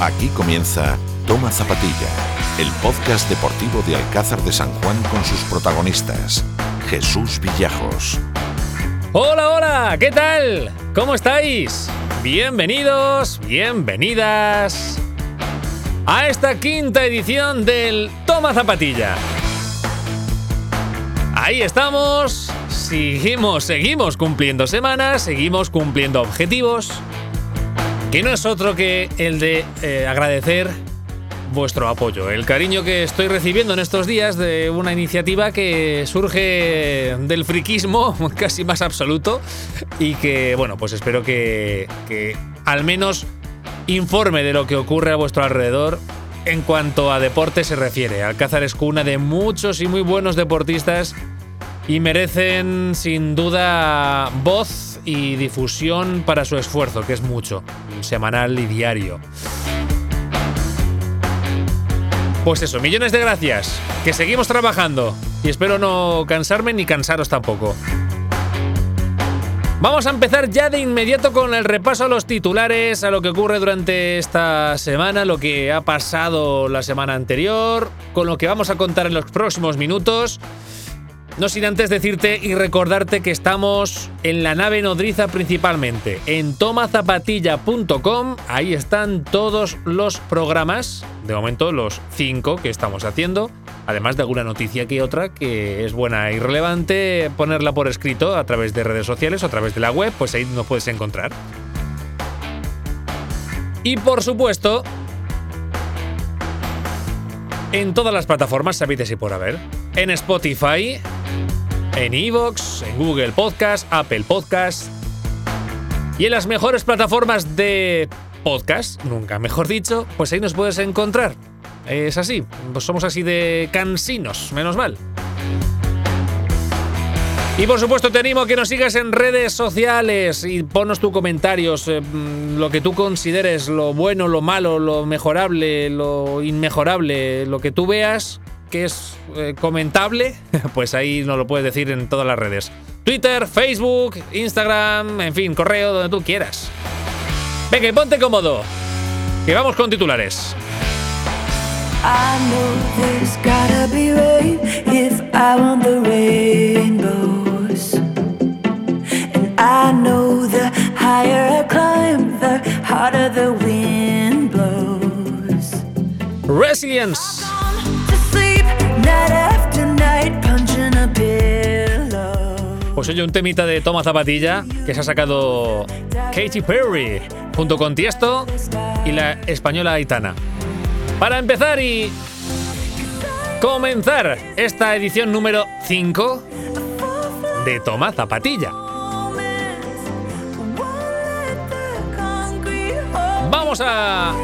Aquí comienza Toma Zapatilla, el podcast deportivo de Alcázar de San Juan con sus protagonistas. Jesús Villajos. Hola, hola, ¿qué tal? ¿Cómo estáis? Bienvenidos, bienvenidas a esta quinta edición del Toma Zapatilla. Ahí estamos, seguimos, seguimos cumpliendo semanas, seguimos cumpliendo objetivos que no es otro que el de eh, agradecer vuestro apoyo, el cariño que estoy recibiendo en estos días de una iniciativa que surge del friquismo casi más absoluto y que, bueno, pues espero que, que al menos informe de lo que ocurre a vuestro alrededor en cuanto a deporte se refiere. Alcázar es cuna de muchos y muy buenos deportistas y merecen sin duda voz y difusión para su esfuerzo, que es mucho, semanal y diario. Pues eso, millones de gracias, que seguimos trabajando y espero no cansarme ni cansaros tampoco. Vamos a empezar ya de inmediato con el repaso a los titulares, a lo que ocurre durante esta semana, lo que ha pasado la semana anterior, con lo que vamos a contar en los próximos minutos. No sin antes decirte y recordarte que estamos en la nave nodriza principalmente, en tomazapatilla.com, ahí están todos los programas, de momento los cinco que estamos haciendo, además de alguna noticia que otra que es buena y relevante ponerla por escrito a través de redes sociales o a través de la web, pues ahí nos puedes encontrar. Y por supuesto, en todas las plataformas sabides y por haber. En Spotify, en Evox, en Google Podcast, Apple Podcast y en las mejores plataformas de podcast, nunca mejor dicho, pues ahí nos puedes encontrar. Es así, pues somos así de cansinos, menos mal. Y por supuesto te animo a que nos sigas en redes sociales y ponos tus comentarios, eh, lo que tú consideres, lo bueno, lo malo, lo mejorable, lo inmejorable, lo que tú veas que es eh, comentable, pues ahí nos lo puedes decir en todas las redes. Twitter, Facebook, Instagram, en fin, correo, donde tú quieras. Venga, y ponte cómodo, que vamos con titulares. I know there's gotta be rain if I want the rainbows. And I know the higher I climb, the harder the wind blows. Resilience. Pues oye, un temita de Toma Zapatilla que se ha sacado Katy Perry junto con Tiesto y la española Aitana. Para empezar y comenzar esta edición número 5 de Toma Zapatilla. Vamos a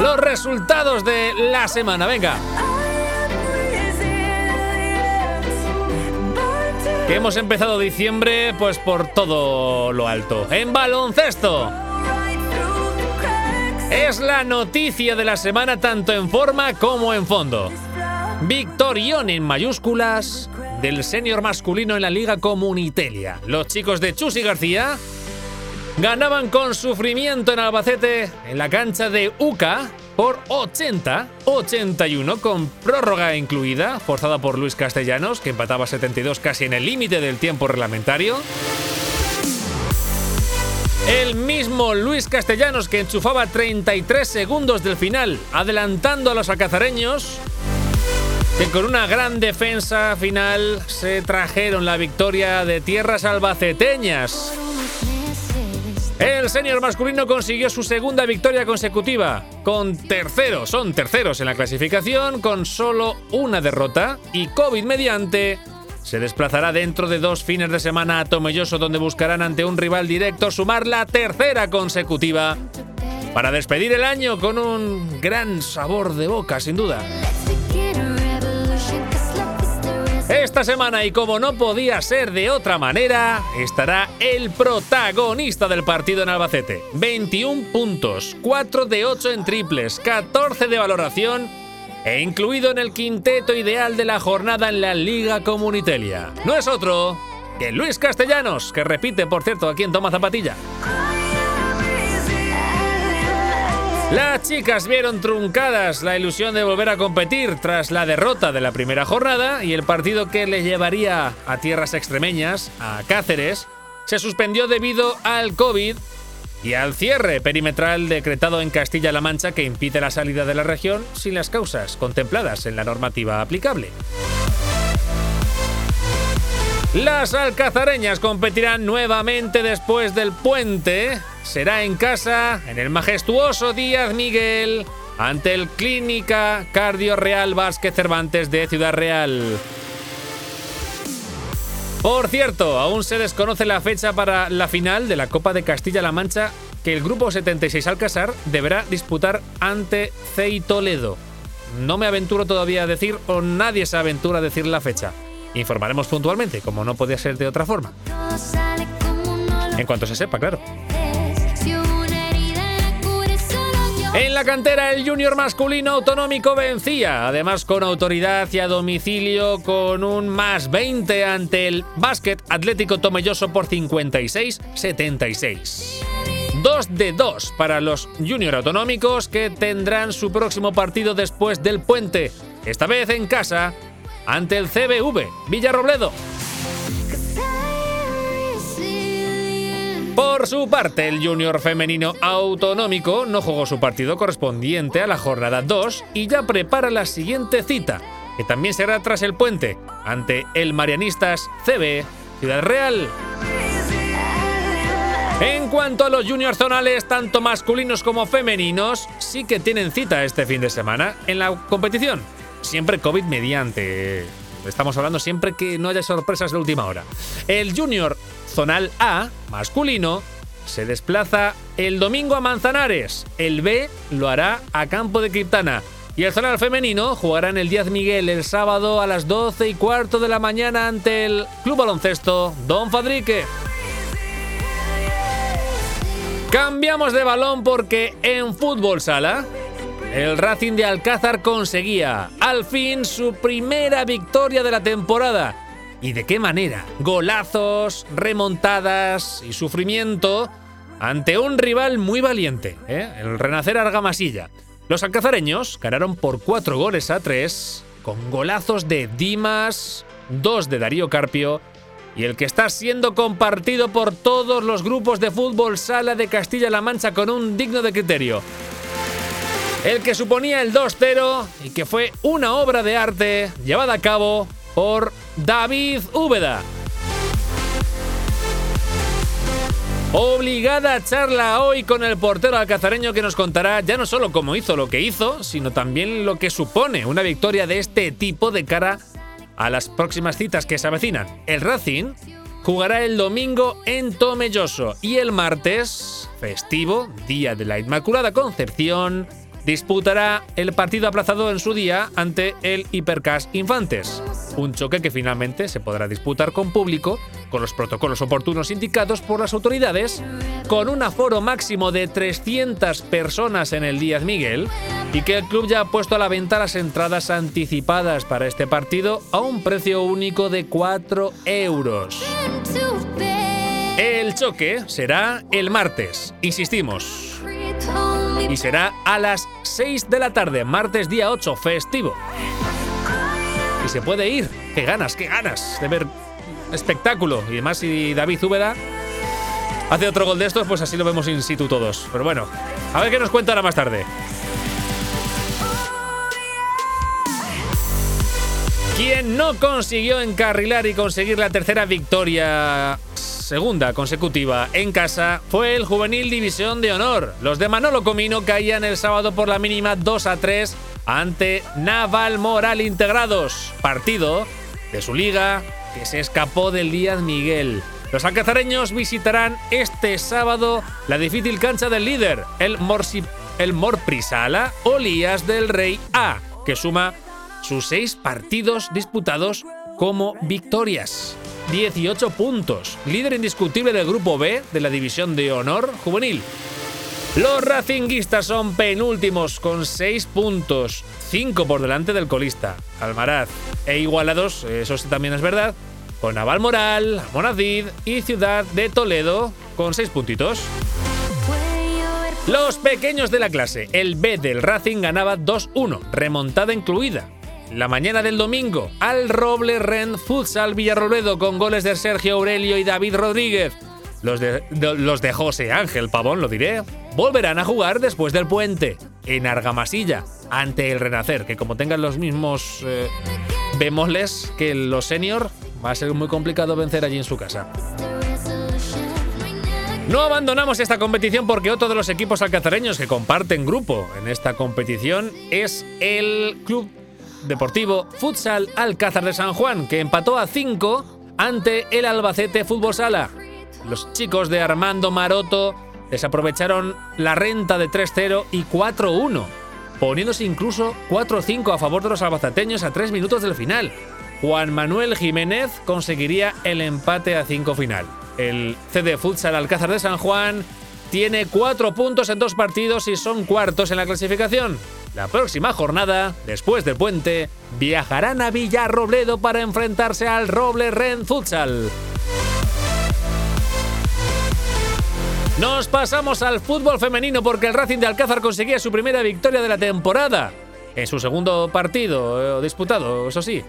los resultados de la semana. Venga, que hemos empezado diciembre pues por todo lo alto. En baloncesto. Es la noticia de la semana tanto en forma como en fondo. Victorión en mayúsculas del senior masculino en la Liga Comunitelia. Los chicos de Chus y García ganaban con sufrimiento en Albacete en la cancha de UCA por 80-81 con prórroga incluida, forzada por Luis Castellanos, que empataba 72 casi en el límite del tiempo reglamentario. El mismo Luis Castellanos que enchufaba 33 segundos del final, adelantando a los alcazareños, que con una gran defensa final se trajeron la victoria de tierras albaceteñas. El senior masculino consiguió su segunda victoria consecutiva, con terceros, son terceros en la clasificación, con solo una derrota, y COVID mediante, se desplazará dentro de dos fines de semana a Tomelloso, donde buscarán ante un rival directo sumar la tercera consecutiva, para despedir el año con un gran sabor de boca, sin duda. Esta semana, y como no podía ser de otra manera, estará el protagonista del partido en Albacete. 21 puntos, 4 de 8 en triples, 14 de valoración e incluido en el quinteto ideal de la jornada en la Liga Comunitelia. No es otro que Luis Castellanos, que repite, por cierto, aquí en Toma Zapatilla. Las chicas vieron truncadas la ilusión de volver a competir tras la derrota de la primera jornada y el partido que les llevaría a tierras extremeñas, a Cáceres, se suspendió debido al COVID y al cierre perimetral decretado en Castilla-La Mancha que impide la salida de la región sin las causas contempladas en la normativa aplicable. Las alcazareñas competirán nuevamente después del puente. Será en casa, en el majestuoso Díaz Miguel, ante el Clínica Cardio Real Vázquez Cervantes de Ciudad Real. Por cierto, aún se desconoce la fecha para la final de la Copa de Castilla-La Mancha que el Grupo 76 Alcázar deberá disputar ante CEI Toledo. No me aventuro todavía a decir o nadie se aventura a decir la fecha. Informaremos puntualmente, como no podía ser de otra forma. En cuanto se sepa, claro. En la cantera el junior masculino autonómico vencía, además con autoridad y a domicilio con un más 20 ante el básquet atlético tomelloso por 56-76. 2 de 2 para los junior autonómicos que tendrán su próximo partido después del puente, esta vez en casa ante el CBV Villarrobledo. Por su parte, el junior femenino autonómico no jugó su partido correspondiente a la jornada 2 y ya prepara la siguiente cita, que también será tras el puente, ante el Marianistas CB Ciudad Real. En cuanto a los juniors zonales, tanto masculinos como femeninos, sí que tienen cita este fin de semana en la competición siempre COVID mediante. Estamos hablando siempre que no haya sorpresas de última hora. El Junior Zonal A, masculino, se desplaza el domingo a Manzanares. El B lo hará a Campo de Criptana. Y el zonal femenino jugará en el Díaz Miguel el sábado a las 12 y cuarto de la mañana ante el Club Baloncesto Don Fadrique. Cambiamos de balón porque en fútbol sala el Racing de Alcázar conseguía al fin su primera victoria de la temporada. ¿Y de qué manera? Golazos, remontadas y sufrimiento ante un rival muy valiente, ¿eh? el Renacer Argamasilla. Los alcazareños ganaron por cuatro goles a tres, con golazos de Dimas, dos de Darío Carpio y el que está siendo compartido por todos los grupos de fútbol sala de Castilla-La Mancha con un digno de criterio el que suponía el 2-0 y que fue una obra de arte llevada a cabo por David Úbeda. Obligada charla hoy con el portero alcazareño que nos contará ya no solo cómo hizo lo que hizo, sino también lo que supone una victoria de este tipo de cara a las próximas citas que se avecinan. El Racing jugará el domingo en Tomelloso y el martes, festivo, Día de la Inmaculada Concepción, disputará el partido aplazado en su día ante el Hipercas Infantes. Un choque que finalmente se podrá disputar con público, con los protocolos oportunos indicados por las autoridades, con un aforo máximo de 300 personas en el Díaz Miguel y que el club ya ha puesto a la venta las entradas anticipadas para este partido a un precio único de 4 euros. El choque será el martes, insistimos y será a las 6 de la tarde, martes día 8, festivo. Y se puede ir. ¡Qué ganas, qué ganas de ver espectáculo! Y además, si David Úbeda hace otro gol de estos, pues así lo vemos in situ todos. Pero bueno, a ver qué nos cuenta más tarde. Quien no consiguió encarrilar y conseguir la tercera victoria segunda consecutiva en casa fue el Juvenil División de Honor. Los de Manolo Comino caían el sábado por la mínima 2 a 3 ante Naval Moral Integrados, partido de su liga que se escapó del Díaz Miguel. Los alcazareños visitarán este sábado la difícil cancha del líder, el, Morsi, el Morprisala Olías del Rey A, que suma sus seis partidos disputados como victorias. 18 puntos, líder indiscutible del grupo B de la división de honor juvenil. Los racinguistas son penúltimos con 6 puntos, 5 por delante del colista, Almaraz, e igualados, eso sí también es verdad, con Naval Moral, Monadid y Ciudad de Toledo con 6 puntitos. Los pequeños de la clase. El B del Racing ganaba 2-1, remontada incluida. La mañana del domingo, al Roble Ren Futsal Villarrobledo con goles de Sergio Aurelio y David Rodríguez. Los de, los de José Ángel Pavón, lo diré, volverán a jugar después del puente, en Argamasilla, ante el Renacer, que como tengan los mismos eh, bemoles que los senior, va a ser muy complicado vencer allí en su casa. No abandonamos esta competición porque otro de los equipos alcazareños que comparten grupo en esta competición es el Club Deportivo Futsal Alcázar de San Juan, que empató a 5 ante el Albacete Fútbol Sala. Los chicos de Armando Maroto desaprovecharon la renta de 3-0 y 4-1, poniéndose incluso 4-5 a favor de los albaceteños a 3 minutos del final. Juan Manuel Jiménez conseguiría el empate a 5 final. El CD Futsal Alcázar de San Juan tiene cuatro puntos en dos partidos y son cuartos en la clasificación. La próxima jornada, después del puente, viajarán a Villarrobledo para enfrentarse al Roble Ren Futsal. Nos pasamos al fútbol femenino porque el Racing de Alcázar conseguía su primera victoria de la temporada. En su segundo partido eh, disputado, eso sí,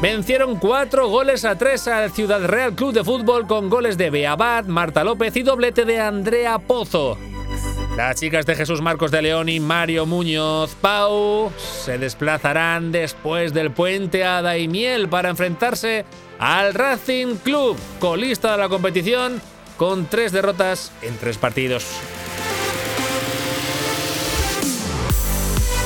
Vencieron cuatro goles a tres al Ciudad Real Club de Fútbol con goles de Beabad, Marta López y doblete de Andrea Pozo. Las chicas de Jesús Marcos de León y Mario Muñoz Pau se desplazarán después del puente a Daimiel para enfrentarse al Racing Club, colista de la competición, con tres derrotas en tres partidos.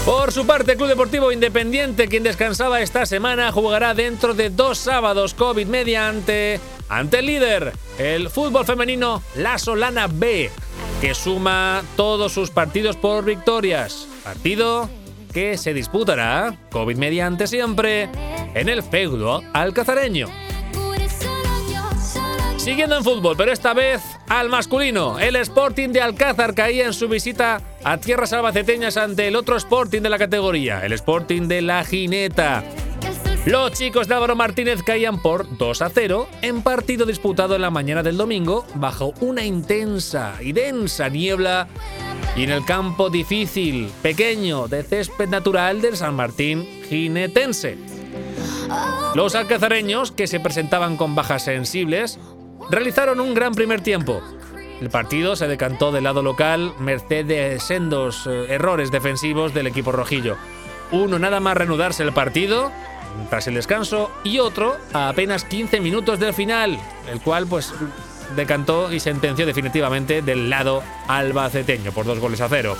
Por su parte, Club Deportivo Independiente, quien descansaba esta semana, jugará dentro de dos sábados COVID mediante ante el líder, el fútbol femenino La Solana B, que suma todos sus partidos por victorias. Partido que se disputará, COVID mediante siempre, en el feudo alcazareño. Siguiendo en fútbol, pero esta vez al masculino. El Sporting de Alcázar caía en su visita a tierras albaceteñas ante el otro Sporting de la categoría, el Sporting de la Jineta. Los chicos de Álvaro Martínez caían por 2 a 0 en partido disputado en la mañana del domingo bajo una intensa y densa niebla y en el campo difícil, pequeño, de césped natural del San Martín jinetense. Los alcazareños, que se presentaban con bajas sensibles, realizaron un gran primer tiempo. El partido se decantó del lado local merced de sendos eh, errores defensivos del equipo rojillo. Uno nada más reanudarse el partido tras el descanso y otro a apenas 15 minutos del final, el cual pues decantó y sentenció definitivamente del lado albaceteño por dos goles a cero.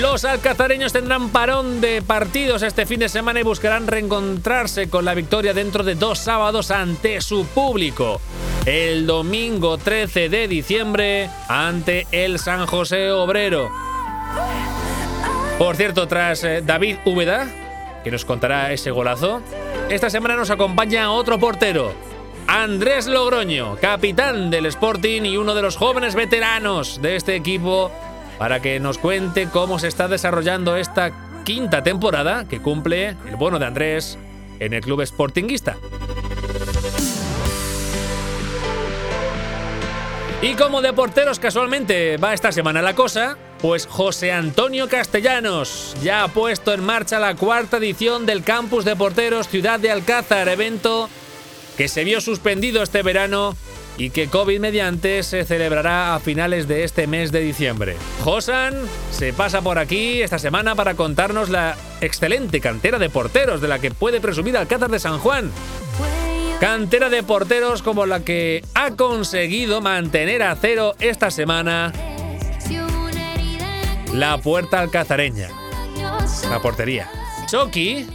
Los alcazareños tendrán parón de partidos este fin de semana y buscarán reencontrarse con la victoria dentro de dos sábados ante su público. El domingo 13 de diciembre ante el San José Obrero. Por cierto, tras eh, David Úbeda, que nos contará ese golazo, esta semana nos acompaña otro portero, Andrés Logroño, capitán del Sporting y uno de los jóvenes veteranos de este equipo para que nos cuente cómo se está desarrollando esta quinta temporada que cumple el bono de Andrés en el club sportinguista. Y como de porteros casualmente va esta semana la cosa, pues José Antonio Castellanos ya ha puesto en marcha la cuarta edición del Campus de Porteros Ciudad de Alcázar, evento que se vio suspendido este verano y que COVID mediante se celebrará a finales de este mes de diciembre. Josan se pasa por aquí esta semana para contarnos la excelente cantera de porteros de la que puede presumir Alcázar de San Juan. Cantera de porteros como la que ha conseguido mantener a cero esta semana la puerta alcazareña. La portería. Chucky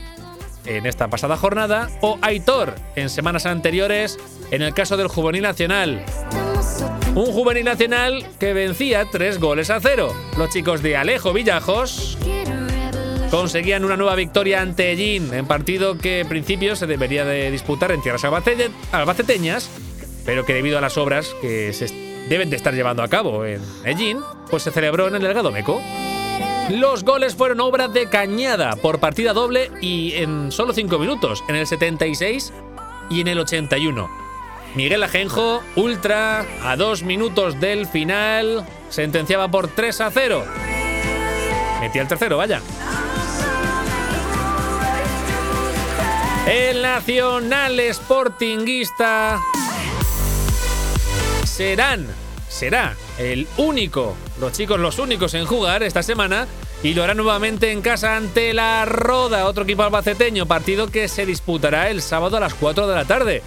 en esta pasada jornada o Aitor en semanas anteriores en el caso del Juvenil Nacional. Un Juvenil Nacional que vencía tres goles a cero. Los chicos de Alejo Villajos conseguían una nueva victoria ante Ellín en partido que en principio se debería de disputar en tierras albaceteñas, pero que debido a las obras que se deben de estar llevando a cabo en Ellín, pues se celebró en el Delgado Meco. Los goles fueron obra de Cañada por partida doble y en solo 5 minutos, en el 76 y en el 81. Miguel Ajenjo, ultra, a dos minutos del final, sentenciaba por 3 a 0. Metía el tercero, vaya. El Nacional Sportinguista serán, será el único, los chicos los únicos en jugar esta semana y lo hará nuevamente en casa ante la Roda, otro equipo albaceteño, partido que se disputará el sábado a las 4 de la tarde.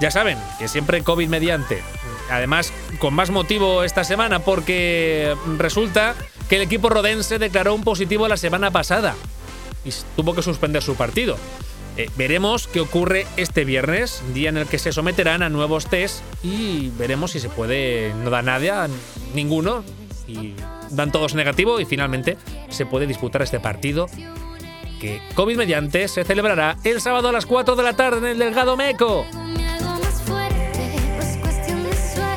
Ya saben que siempre COVID mediante. Además, con más motivo esta semana porque resulta que el equipo rodense declaró un positivo la semana pasada y tuvo que suspender su partido. Eh, veremos qué ocurre este viernes, día en el que se someterán a nuevos test y veremos si se puede, no da nada, ninguno, y dan todos negativo y finalmente se puede disputar este partido que COVID mediante se celebrará el sábado a las 4 de la tarde en el Delgado Meco.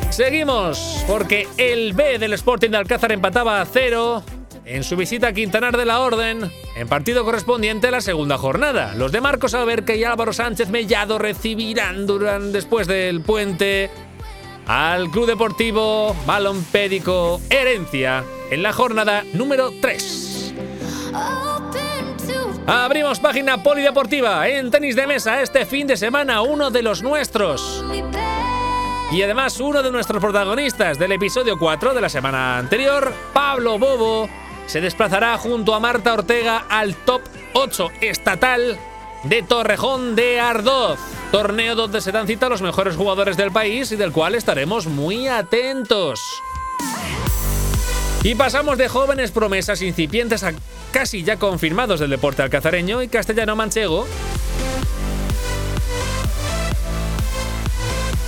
Seguimos, porque el B del Sporting de Alcázar empataba a cero en su visita a Quintanar de la Orden, en partido correspondiente a la segunda jornada. Los de Marcos Alberque y Álvaro Sánchez Mellado recibirán durante, después del puente al Club Deportivo Balompédico Herencia en la jornada número 3. Abrimos página polideportiva en tenis de mesa este fin de semana, uno de los nuestros. Y además uno de nuestros protagonistas del episodio 4 de la semana anterior, Pablo Bobo, se desplazará junto a Marta Ortega al top 8 estatal de Torrejón de Ardoz, torneo donde se dan cita a los mejores jugadores del país y del cual estaremos muy atentos. Y pasamos de jóvenes promesas incipientes a casi ya confirmados del deporte alcazareño y castellano manchego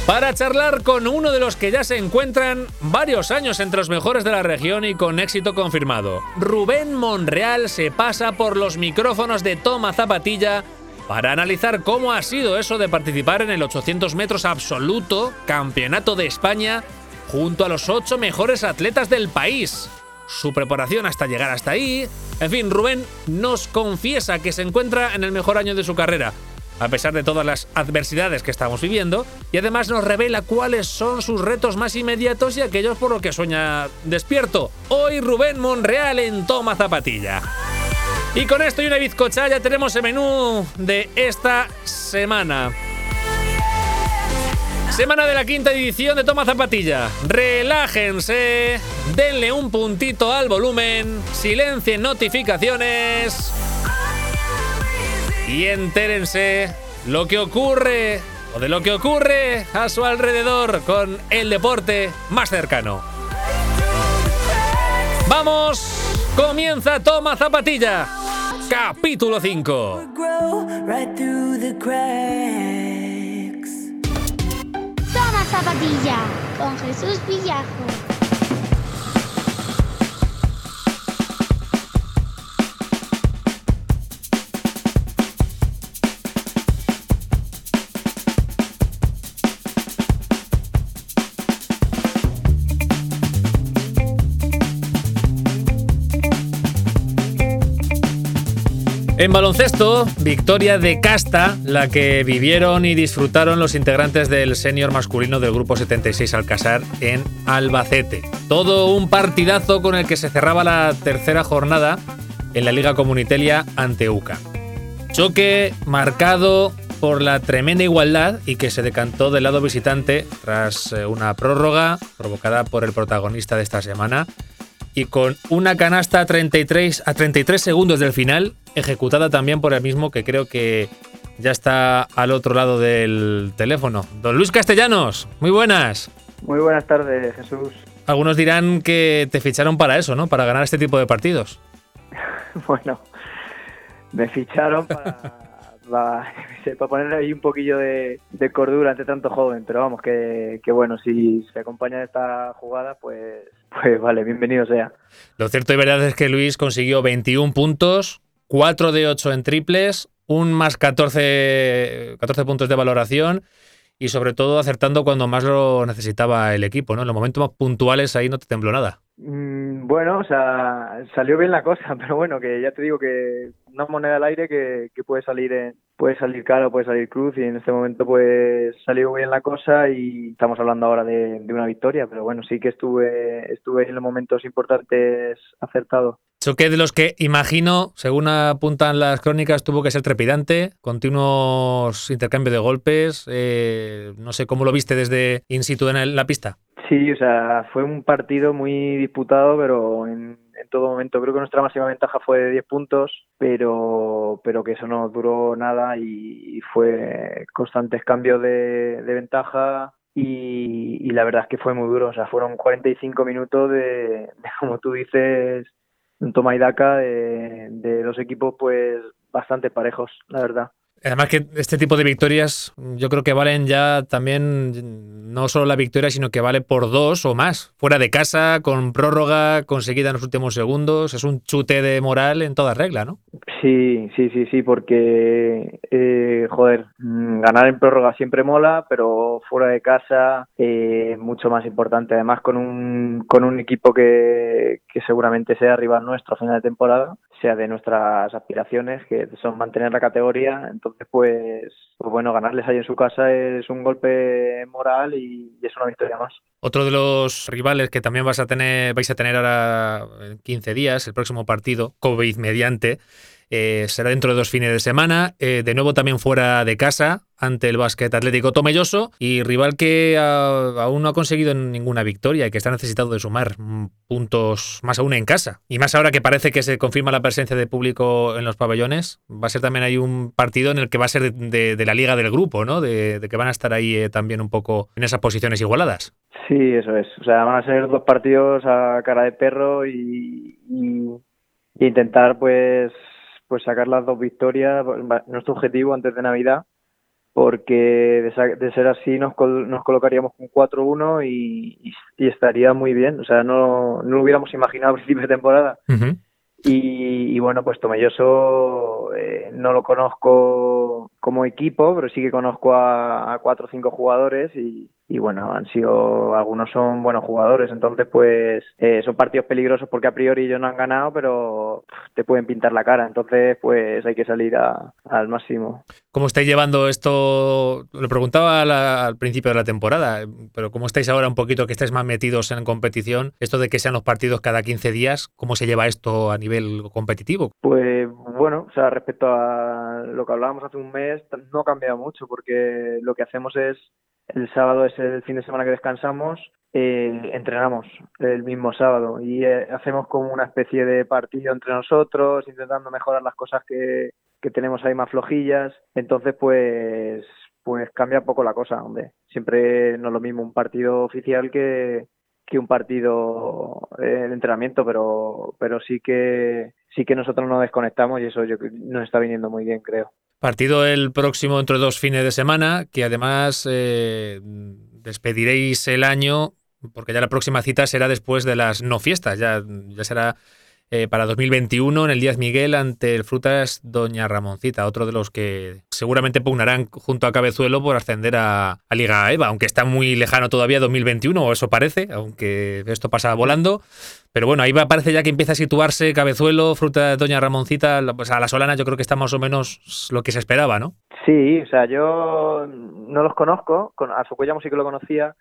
para charlar con uno de los que ya se encuentran varios años entre los mejores de la región y con éxito confirmado. Rubén Monreal se pasa por los micrófonos de Toma Zapatilla para analizar cómo ha sido eso de participar en el 800 metros absoluto Campeonato de España junto a los ocho mejores atletas del país. Su preparación hasta llegar hasta ahí. En fin, Rubén nos confiesa que se encuentra en el mejor año de su carrera a pesar de todas las adversidades que estamos viviendo, y además nos revela cuáles son sus retos más inmediatos y aquellos por los que sueña despierto. Hoy Rubén Monreal en Toma Zapatilla. Y con esto y una bizcocha ya tenemos el menú de esta semana. Semana de la quinta edición de Toma Zapatilla. Relájense, denle un puntito al volumen, silencien notificaciones y entérense lo que ocurre o de lo que ocurre a su alrededor con el deporte más cercano. Vamos, comienza Toma Zapatilla, capítulo 5. Toma Zapatilla con Jesús Villajo. En baloncesto, victoria de casta, la que vivieron y disfrutaron los integrantes del senior masculino del Grupo 76 Alcázar en Albacete. Todo un partidazo con el que se cerraba la tercera jornada en la Liga Comunitelia ante UCA. Choque marcado por la tremenda igualdad y que se decantó del lado visitante tras eh, una prórroga provocada por el protagonista de esta semana, y con una canasta a 33, a 33 segundos del final, ejecutada también por el mismo que creo que ya está al otro lado del teléfono. Don Luis Castellanos, muy buenas. Muy buenas tardes, Jesús. Algunos dirán que te ficharon para eso, ¿no? Para ganar este tipo de partidos. bueno, me ficharon para, para, poner ahí un poquillo de, cordura ante tanto joven, pero vamos, que, que bueno, si se acompaña esta jugada, pues pues vale, bienvenido sea. Lo cierto y verdad es que Luis consiguió 21 puntos, 4 de 8 en triples, un más 14, 14 puntos de valoración y sobre todo acertando cuando más lo necesitaba el equipo, ¿no? En los momentos más puntuales ahí no te tembló nada. Mm, bueno, o sea, salió bien la cosa, pero bueno, que ya te digo que una moneda al aire que, puede salir en, puede salir caro, puede salir cruz y en este momento pues salió bien la cosa y estamos hablando ahora de, de, una victoria, pero bueno, sí que estuve, estuve en los momentos importantes acertado. Choque de los que imagino, según apuntan las crónicas, tuvo que ser trepidante, continuos intercambios de golpes, eh, no sé cómo lo viste desde in situ en la pista. Sí, o sea, fue un partido muy disputado, pero en, en todo momento. Creo que nuestra máxima ventaja fue de 10 puntos, pero, pero que eso no duró nada y, fue constantes cambios de, ventaja. Y, y, la verdad es que fue muy duro, o sea, fueron 45 minutos de, de como tú dices, un toma y daca de, de dos equipos pues bastante parejos, la verdad. Además que este tipo de victorias yo creo que valen ya también no solo la victoria, sino que vale por dos o más. Fuera de casa, con prórroga conseguida en los últimos segundos. Es un chute de moral en toda regla, ¿no? Sí, sí, sí, sí, porque, eh, joder, ganar en prórroga siempre mola, pero fuera de casa eh, mucho más importante. Además con un, con un equipo que, que seguramente sea rival nuestro a final de temporada sea de nuestras aspiraciones, que son mantener la categoría. Entonces, pues, pues bueno, ganarles ahí en su casa es un golpe moral y, es una victoria más. Otro de los rivales que también vas a tener, vais a tener ahora en 15 días, el próximo partido, COVID mediante, eh, será dentro de dos fines de semana, eh, de nuevo también fuera de casa ante el básquet atlético Tomelloso y rival que aún no ha conseguido ninguna victoria y que está necesitado de sumar puntos más aún en casa. Y más ahora que parece que se confirma la presencia de público en los pabellones, va a ser también ahí un partido en el que va a ser de, la liga del grupo, ¿no? De, de, que van a estar ahí eh, también un poco en esas posiciones igualadas. Sí, eso es. O sea, van a ser dos partidos a cara de perro y, y intentar pues pues sacar las dos victorias, nuestro objetivo antes de Navidad, porque de, de ser así nos, col nos colocaríamos con 4-1 y, estaría muy bien, o sea, no, no lo hubiéramos imaginado a principio de temporada. Uh -huh. y, y, bueno, pues Tomelloso eh, no lo conozco como equipo, pero sí que conozco a, a cuatro o cinco jugadores y, y bueno, han sido, algunos son buenos jugadores, entonces pues eh, son partidos peligrosos porque a priori ellos no han ganado, pero te pueden pintar la cara, entonces pues hay que salir a, al máximo. ¿Cómo estáis llevando esto? Lo preguntaba la, al principio de la temporada, pero ¿cómo estáis ahora un poquito que estáis más metidos en competición? Esto de que sean los partidos cada 15 días, ¿cómo se lleva esto a nivel competitivo? Pues bueno, o sea, respecto a lo que hablábamos hace un mes, no ha cambiado mucho porque lo que hacemos es el sábado es el fin de semana que descansamos, eh, entrenamos el mismo sábado y eh, hacemos como una especie de partido entre nosotros, intentando mejorar las cosas que, que tenemos ahí más flojillas. Entonces, pues, pues cambia poco la cosa, hombre. Siempre no es lo mismo un partido oficial que, que un partido eh, de entrenamiento, pero, pero sí que sí que nosotros nos desconectamos y eso yo, nos está viniendo muy bien, creo. Partido el próximo entre dos fines de semana, que además eh, despediréis el año, porque ya la próxima cita será después de las no fiestas, ya, ya será eh, para 2021 en el Díaz Miguel ante el Frutas Doña Ramoncita, otro de los que seguramente pugnarán junto a Cabezuelo por ascender a, a, Liga EVA, aunque está muy lejano todavía 2021, o eso parece, aunque esto pasa volando. Pero bueno, ahí parece ya que empieza a situarse Cabezuelo, Fruta Doña Ramoncita, pues a la Solana yo creo que está más o menos lo que se esperaba, ¿no? Sí, o sea, yo no los conozco, a Socuellamo sí que lo conocía,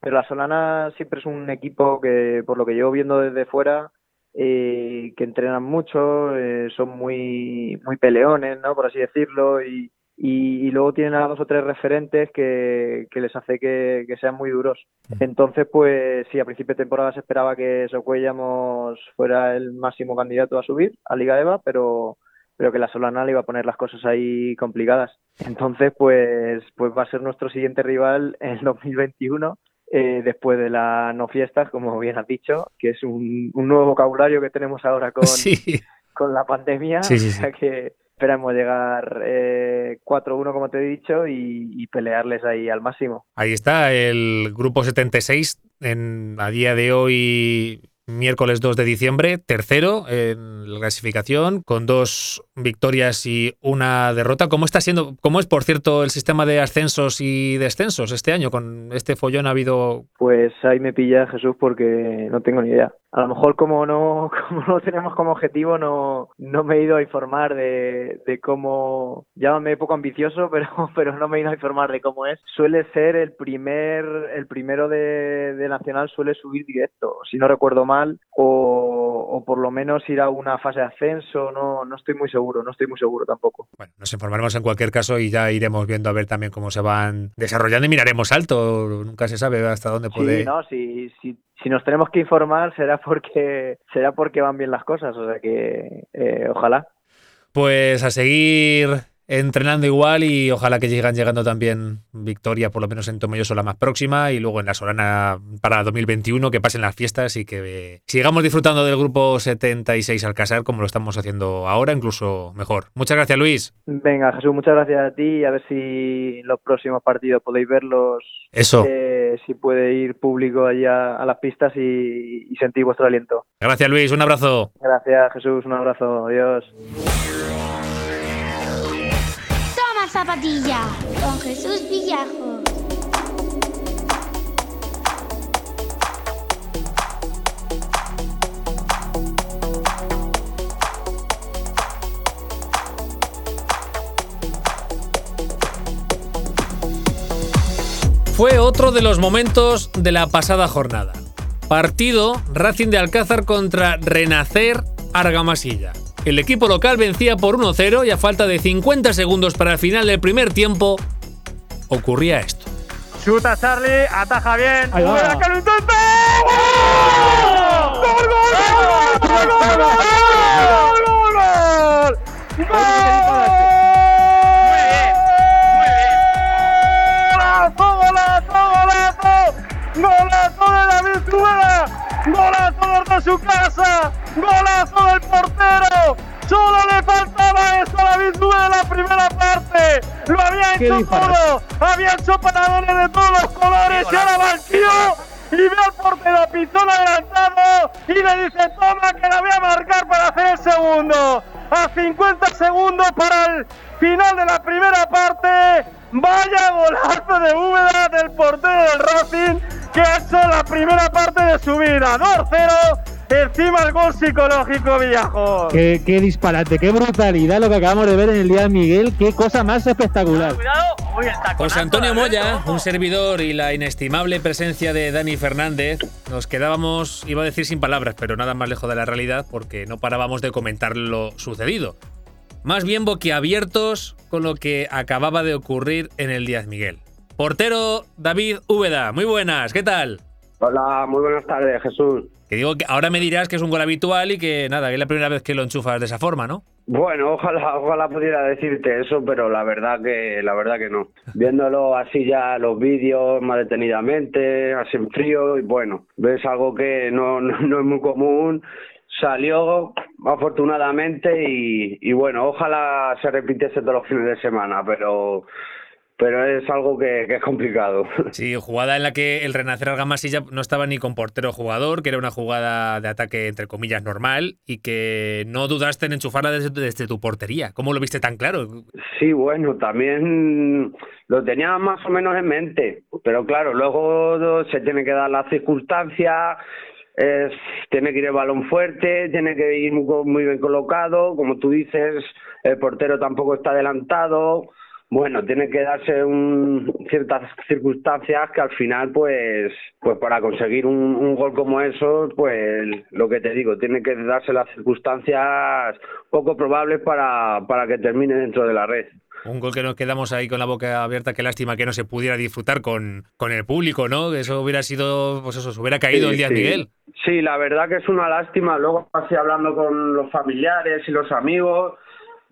pero la Solana siempre es un equipo que, por lo que llevo viendo desde fuera, eh, que entrenan mucho, eh, son muy, muy peleones, ¿no? Por así decirlo, y, y, y, luego tienen a dos o tres referentes que, que les hace que, que, sean muy duros. Entonces, pues sí, a principio de temporada se esperaba que Socuellamos fuera el máximo candidato a subir a Liga EVA, pero, pero que la Solana le iba a poner las cosas ahí complicadas. Entonces, pues, pues va a ser nuestro siguiente rival en 2021 eh, después de las no fiestas, como bien has dicho, que es un, un nuevo vocabulario que tenemos ahora con, sí. con la pandemia, sí, sí, o sea que esperamos llegar eh, 4-1, como te he dicho, y, y, pelearles ahí al máximo. Ahí está el grupo 76, en, a día de hoy miércoles 2 de diciembre, tercero en la clasificación, con dos victorias y una derrota. ¿Cómo está siendo, cómo es, por cierto, el sistema de ascensos y descensos este año? Con este follón ha habido... Pues ahí me pilla Jesús porque no tengo ni idea. a lo mejor como no, como no tenemos como objetivo, no, no me he ido a informar de, de cómo, llámame poco ambicioso, pero, pero no me he ido a informar de cómo es. Suele ser el primer, el primero de, de Nacional suele subir directo, si no recuerdo mal, o, o por lo menos ir a una fase de ascenso, no, no estoy muy seguro, no estoy muy seguro tampoco. Bueno, nos informaremos en cualquier caso y ya iremos viendo a ver también cómo se van desarrollando y miraremos alto, nunca se sabe hasta dónde puede... Sí, no, si, si, si nos tenemos que informar será porque será porque van bien las cosas, o sea que eh, ojalá. Pues a seguir entrenando igual y ojalá que llegan llegando también victoria, por lo menos en Tomelloso la más próxima y luego en la Solana para 2021, que pasen las fiestas y que sigamos disfrutando del grupo 76 Alcázar como lo estamos haciendo ahora, incluso mejor. Muchas gracias, Luis. Venga, Jesús, muchas gracias a ti y a ver si los próximos partidos podéis verlos. Eso. Eh, si puede ir público allá a las pistas y, y sentir vuestro aliento. Gracias, Luis. Un abrazo. Gracias, Jesús. Un abrazo. Adiós. Zapatilla con Jesús Villajos. Fue otro de los momentos de la pasada jornada. Partido Racing de Alcázar contra Renacer Argamasilla. El equipo local vencía por 1-0 y a falta de 50 segundos para el final del primer tiempo ocurría esto. Chuta Charlie, ataja bien. ¡Gol! ¡Gol, gol, gol! ¡Gol, gol, gol! ¡Gol, gol! ¡Golazo, de David Cubera! ¡Golazo desde su casa! ¡Golazo del portero! Solo le faltaba eso a David Cubera en la primera parte. Lo había hecho todo. Había hecho paradores de todos los colores y ahora va el tío y ve al portero Pizón adelantado y le dice toma que la voy a marcar para hacer el segundo. A 50 segundos para el final de la primera parte. Vaya golazo de Úbeda del portero del Racing que ha hecho la primera parte de su vida. 2-0. Encima el gol psicológico Villajo. Qué, qué disparate, qué brutalidad lo que acabamos de ver en el día de Miguel. Qué cosa más espectacular. Cuidado. José Antonio de Moya, un servidor y la inestimable presencia de Dani Fernández, nos quedábamos, iba a decir sin palabras, pero nada más lejos de la realidad porque no parábamos de comentar lo sucedido. Más bien boquiabiertos con lo que acababa de ocurrir en el Díaz Miguel. Portero David Úbeda, muy buenas, ¿qué tal? Hola, muy buenas tardes, Jesús. Que digo que ahora me dirás que es un gol habitual y que nada, que es la primera vez que lo enchufas de esa forma, ¿no? Bueno, ojalá, ojalá pudiera decirte eso, pero la verdad que, la verdad que no. Viéndolo así ya los vídeos más detenidamente, así en frío, y bueno, ves algo que no, no, es muy común. Salió afortunadamente y, y bueno, ojalá se repitiese todos los fines de semana, pero pero es algo que, que es complicado. Sí, jugada en la que el Renacer Argamasilla no estaba ni con portero jugador, que era una jugada de ataque entre comillas normal y que no dudaste en enchufarla desde, desde tu portería. ¿Cómo lo viste tan claro? Sí, bueno, también lo tenía más o menos en mente, pero claro, luego se tiene que dar las circunstancias, es- tiene que ir el balón fuerte, tiene que ir muy, muy bien colocado, como tú dices, el portero tampoco está adelantado, bueno, tiene que darse un, ciertas circunstancias que al final, pues, pues para conseguir un, un gol como eso, pues lo que te digo, tiene que darse las circunstancias poco probables para, para que termine dentro de la red. Un gol que nos quedamos ahí con la boca abierta, qué lástima que no se pudiera disfrutar con, con el público, ¿no? Que eso hubiera sido, pues eso, se hubiera caído Sí, el Díaz sí. Miguel. Sí, la verdad que es una lástima. Luego así hablando con los familiares y los amigos.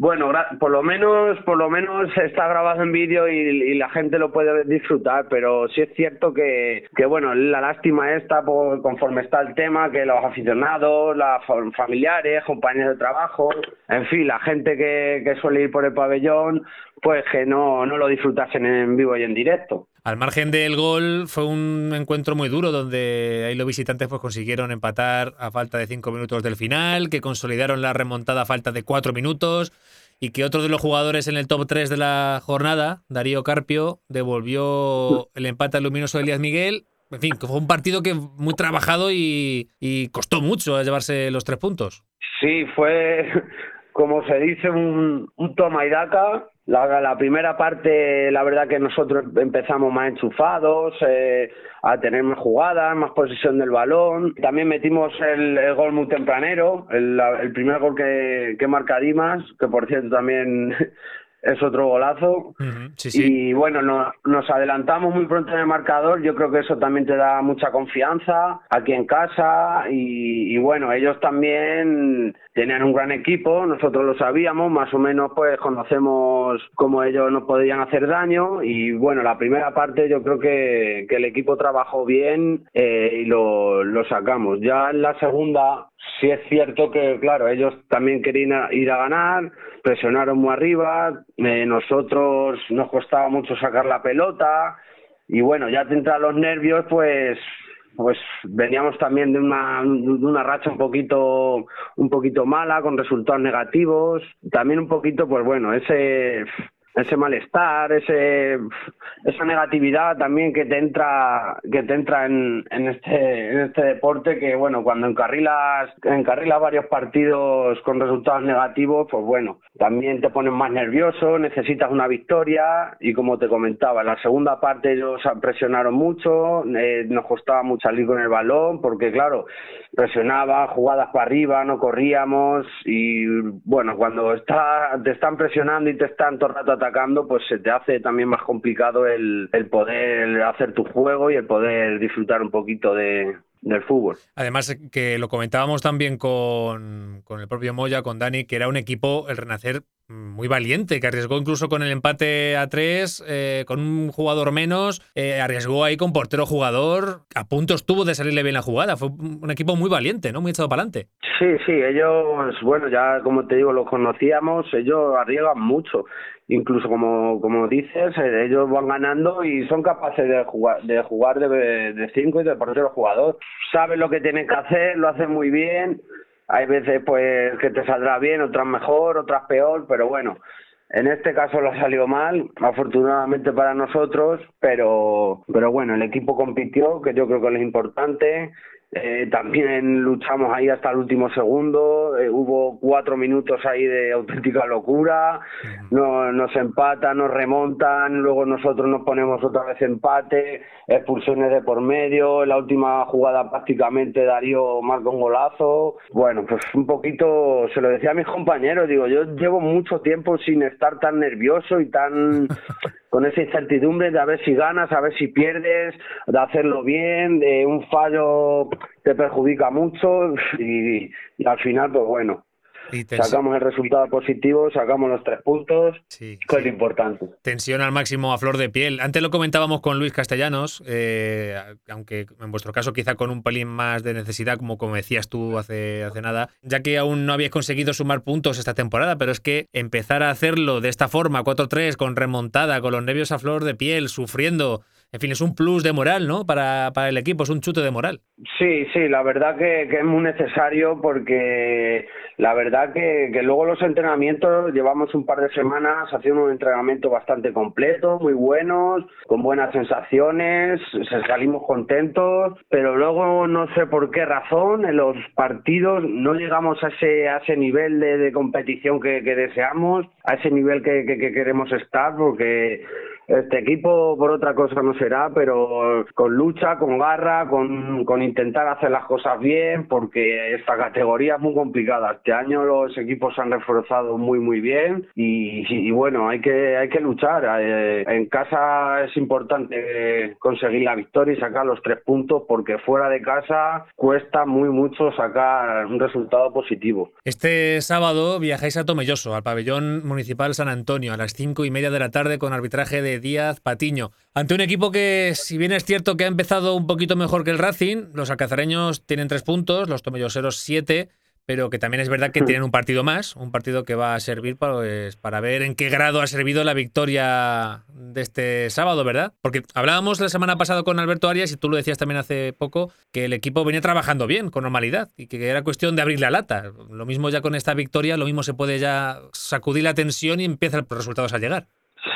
Bueno, por lo menos, por lo menos está grabado en vídeo y, la gente lo puede disfrutar, pero sí es cierto que, que bueno, la lástima esta, por, conforme está el tema, que los aficionados, los familiares, compañeros de trabajo, en fin, la gente que, que suele ir por el pabellón, pues que no, no lo disfrutasen en vivo y en directo. Al margen del gol, fue un encuentro muy duro donde ahí los visitantes pues consiguieron empatar a falta de cinco minutos del final, que consolidaron la remontada a falta de cuatro minutos y que otro de los jugadores en el top 3 de la jornada, Darío Carpio, devolvió el empate al luminoso de Elías Miguel en fin, fue un partido que muy trabajado y, y costó mucho llevarse los tres puntos. Sí, fue, como se dice, un, un toma y daca. La, la primera parte, la verdad que nosotros empezamos más enchufados, eh, a tener más jugadas, más posesión del balón. También metimos el, el gol muy tempranero, el, el primer gol que, que marca Dimas, que por cierto también es otro golazo. Ujú, Sí, sí. Y bueno, no- nos adelantamos muy pronto en el marcador. Yo creo que eso también te da mucha confianza aquí en casa. Y, y bueno, ellos también tenían un gran equipo. Nosotros lo sabíamos, más o menos, pues conocemos cómo ellos nos podían hacer daño. Y bueno, la primera parte yo creo que, que el equipo trabajó bien eh, y lo, lo sacamos. Ya en la segunda, sí es cierto que, claro, ellos también querían ir a ganar, presionaron muy arriba, eh, nosotros nos costaba mucho sacar la pelota y bueno, ya te entran los nervios, pues pues veníamos también de una de una racha un poquito un poquito mala con resultados negativos, también un poquito pues bueno, ese ese malestar, ese esa negatividad también que te entra que te entra en, en este en este deporte que bueno cuando encarrilas encarrilas varios partidos con resultados negativos pues bueno también te pones más nervioso necesitas una victoria y como te comentaba en la segunda parte ellos presionaron mucho eh, nos costaba mucho salir con el balón porque claro presionaba jugadas para arriba no corríamos y bueno cuando está te están presionando y te están todo el rato atacando pues se te hace también más complicado el, el poder hacer tu juego y el poder disfrutar un poquito de, del fútbol. Además, eh, que lo comentábamos también con, con el propio Moya, con Dani, que era un equipo, el Renacer, muy valiente, que arriesgó incluso con el empate a tres, eh, con un jugador menos, eh, arriesgó ahí con portero jugador, a punto estuvo de salirle bien la jugada. Fue un equipo muy valiente, ¿no? Muy echado para adelante. Sí, sí, ellos, bueno, ya como te digo, los conocíamos, ellos arriesgan mucho. Incluso como, como dices, eh, ellos van ganando y son capaces de jugar de jugar de, de cinco y de portero jugador. Saben lo que tienen que hacer, lo hacen muy bien. Hay veces pues que te saldrá bien, otras mejor, otras peor, pero bueno, en este caso lo ha salido mal, afortunadamente para nosotros, pero, pero bueno, el equipo compitió, que yo creo que es lo importante. Eh, también luchamos ahí hasta el último segundo, eh, hubo cuatro minutos ahí de auténtica locura, no, nos empatan, nos remontan, luego nosotros nos ponemos otra vez empate, expulsiones de por medio, en la última jugada prácticamente Darío marca un golazo, bueno, pues un poquito, se lo decía a mis compañeros, digo, yo llevo mucho tiempo sin estar tan nervioso y tan con esa incertidumbre de a ver si ganas, a ver si pierdes, de hacerlo bien, de un fallo te perjudica mucho y, y al final, pues bueno, Y sacamos el resultado positivo, sacamos los tres puntos, Sí, que es lo importante. Tensión al máximo a flor de piel. Antes lo comentábamos con Luis Castellanos, eh, aunque en vuestro caso quizá con un pelín más de necesidad, como, como decías tú hace, hace nada, ya que aún no habíais conseguido sumar puntos esta temporada, pero es que empezar a hacerlo de esta forma, 4-3, con remontada, con los nervios a flor de piel, sufriendo, en fin, es un plus de moral, ¿no? Para, para el equipo, es un chute de moral. Sí, sí, la verdad que, que es muy necesario porque la verdad que, que luego los entrenamientos llevamos un par de semanas haciendo un entrenamiento bastante completo, muy buenos, con buenas sensaciones, se- salimos contentos, pero luego no sé por qué razón en los partidos no llegamos a ese, a ese nivel de, competición que, deseamos, a ese nivel que queremos estar porque este equipo por otra cosa no será, pero con lucha, con garra, con, con intentar hacer las cosas bien, porque esta categoría es muy complicada. Este año los equipos se han reforzado muy muy bien y, y bueno, hay que hay que luchar. Eh, en casa es importante conseguir la victoria y sacar los tres puntos, porque fuera de casa cuesta muy mucho sacar un resultado positivo. Este sábado viajáis a Tomelloso, al pabellón municipal San Antonio, a las cinco y media de la tarde con arbitraje de Díaz Patiño. Ante un equipo que, si bien es cierto que ha empezado un poquito mejor que el Racing, los alcazareños tienen tres puntos, los tomelloseros siete, pero que también es verdad que tienen un partido más, un partido que va a servir para, pues, para ver en qué grado ha servido la victoria de este sábado, ¿verdad? Porque hablábamos la semana pasada con Alberto Arias y tú lo decías también hace poco, que el equipo venía trabajando bien, con normalidad, y que era cuestión de abrir la lata. Lo mismo ya con esta victoria, lo mismo se puede ya sacudir la tensión y empiezan los resultados a llegar.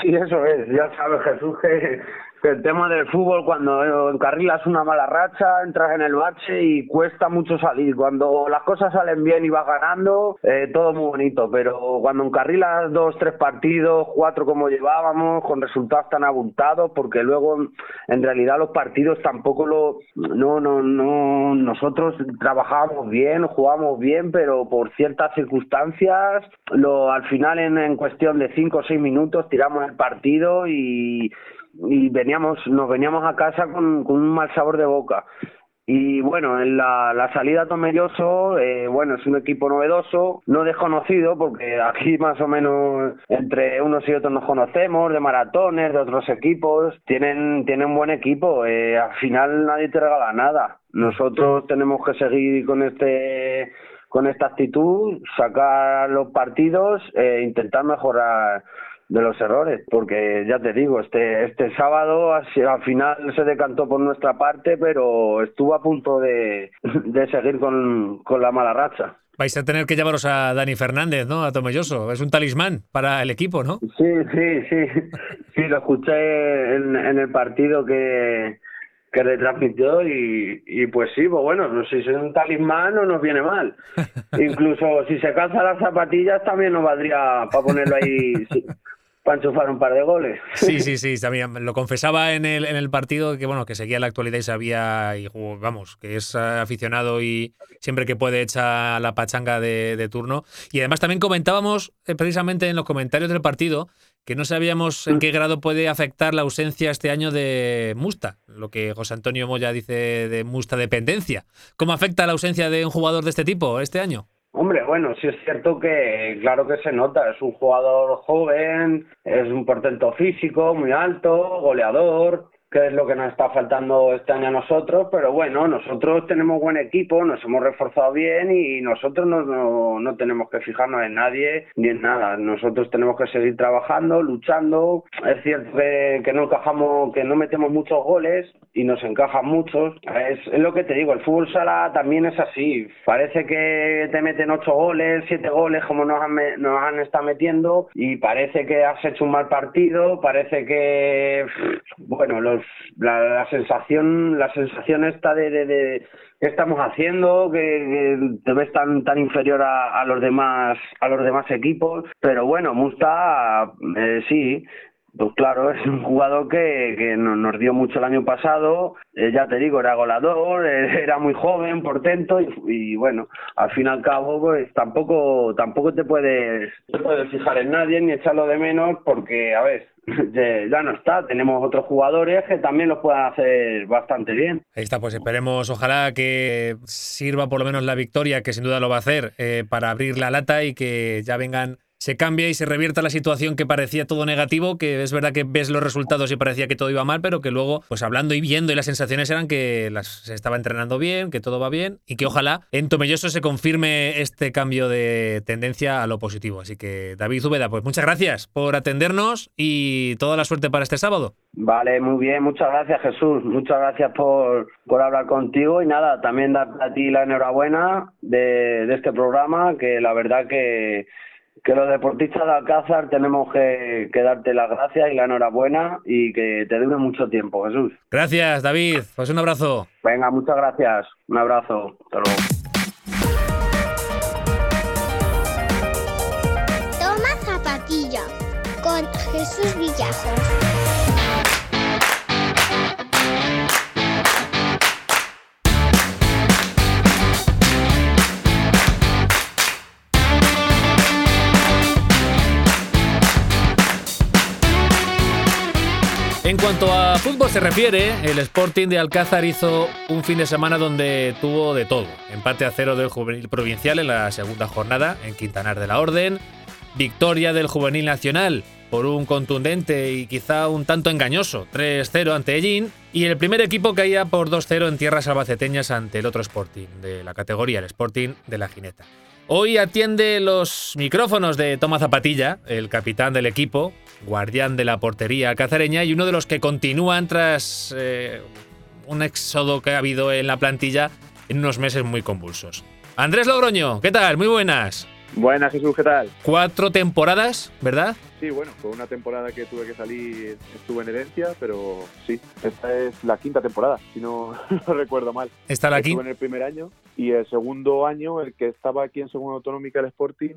Sí, eso es. Ya sabes, Jesús, que, que el tema del fútbol, cuando encarrilas una mala racha, entras en el bache y cuesta mucho salir. Cuando las cosas salen bien y vas ganando, eh, todo muy bonito, pero cuando encarrilas dos, tres partidos, cuatro como llevábamos, con resultados tan abultados, porque luego en realidad los partidos tampoco lo. No, no, no. Nosotros trabajábamos bien, jugábamos bien, pero por ciertas circunstancias, lo, al final en, en cuestión de cinco o seis minutos tiramos el partido y y veníamos, nos veníamos a casa con, un mal sabor de boca. Y bueno, en la, la salida Tomelloso, eh, bueno, es un equipo novedoso, no desconocido, porque aquí más o menos entre unos y otros nos conocemos, de maratones, de otros equipos, tienen, tienen buen equipo, eh, al final nadie te regala nada. Nosotros tenemos que seguir con este con esta actitud, sacar los partidos e intentar mejorar de los errores, porque ya te digo, este este sábado al final se decantó por nuestra parte, pero estuvo a punto de, de seguir con, con la mala racha. Vais a tener que llevaros a Dani Fernández, ¿no? A Tomelloso. Es un talismán para el equipo, ¿no? Sí, sí, sí. Sí, lo escuché en, en el partido que, que retransmitió y, y pues sí, pues bueno, no sé si es un talismán no nos viene mal. Incluso si se calza las zapatillas también nos valdría para ponerlo ahí para enchufar un par de goles. Sí, sí, sí, también lo confesaba en el, en el partido que bueno, que seguía la actualidad y sabía, y, vamos, que es aficionado y siempre que puede echa la pachanga de, de turno. Y además también comentábamos eh, precisamente en los comentarios del partido que no sabíamos en qué grado puede afectar la ausencia este año de Musta, lo que José Antonio Moya dice de Musta dependencia. ¿Cómo afecta la ausencia de un jugador de este tipo este año? Hombre, bueno, sí es cierto que claro que se nota, es un jugador joven, es un portento físico, muy alto, goleador, que es lo que nos está faltando este año a nosotros, pero bueno, nosotros tenemos buen equipo, nos hemos reforzado bien y nosotros no, no, no, tenemos que fijarnos en nadie ni en nada. Nosotros tenemos que seguir trabajando, luchando. Es cierto que, que no encajamos, que no metemos muchos goles y nos encajan muchos. Es, es, lo que te digo, el fútbol sala también es así. Parece que te meten ocho goles, siete goles como nos han, nos han estado metiendo y parece que has hecho un mal partido, parece que, bueno, los la, la, sensación la sensación esta de, qué estamos haciendo que, que, te ves tan tan inferior a, a, los demás a los demás equipos pero bueno Musta eh, sí pues claro, es un jugador que, que nos dio mucho el año pasado, eh, ya te digo, era goleador, eh, era muy joven, portento y, y, bueno, al fin y al cabo pues tampoco tampoco te puedes, te puedes fijar en nadie ni echarlo de menos porque, a ver, ya no está, tenemos otros jugadores que también lo puedan hacer bastante bien. Ahí está, pues esperemos, ojalá que sirva por lo menos la victoria, que sin duda lo va a hacer, eh, para abrir la lata y que ya vengan se cambia y se revierta la situación que parecía todo negativo, que es verdad que ves los resultados y parecía que todo iba mal, pero que luego, pues hablando y viendo y las sensaciones eran que las, se estaba entrenando bien, que todo va bien y que ojalá en Tomelloso se confirme este cambio de tendencia a lo positivo. Así que David Ubeda, pues muchas gracias por atendernos y toda la suerte para este sábado. Vale, muy bien, muchas gracias Jesús, muchas gracias por, por hablar contigo y nada, también dar a ti la enhorabuena de, de este programa, que la verdad que que los deportistas de Alcázar tenemos que, que, darte las gracias y la enhorabuena y que te dure mucho tiempo, Jesús. Gracias, David. Pues un abrazo. Venga, muchas gracias. Un abrazo. Hasta luego. Toma zapatilla con Jesús Villajos. En cuanto a fútbol se refiere, el Sporting de Alcázar hizo un fin de semana donde tuvo de todo. Empate a cero del Juvenil Provincial en la segunda jornada en Quintanar de la Orden. Victoria del Juvenil Nacional por un contundente y quizá un tanto engañoso 3-0 ante Ellín. Y el primer equipo caía por 2-0 en tierras albaceteñas ante el otro Sporting de la categoría, el Sporting de la Jineta. Hoy atiende los micrófonos de Toma Zapatilla, el capitán del equipo, guardián de la portería cazareña y uno de los que continúan tras eh, un éxodo que ha habido en la plantilla en unos meses muy convulsos. Andrés Logroño, ¿qué tal? Muy buenas. Buenas, Jesús, ¿qué tal? Cuatro temporadas, ¿verdad? Sí, bueno, fue una temporada que tuve que salir, estuve en herencia, pero sí, esta es la quinta temporada, si no, no recuerdo mal. Está la Estuve quinta. en el primer año y el segundo año, el que estaba aquí en segunda autonómica, el Sporting,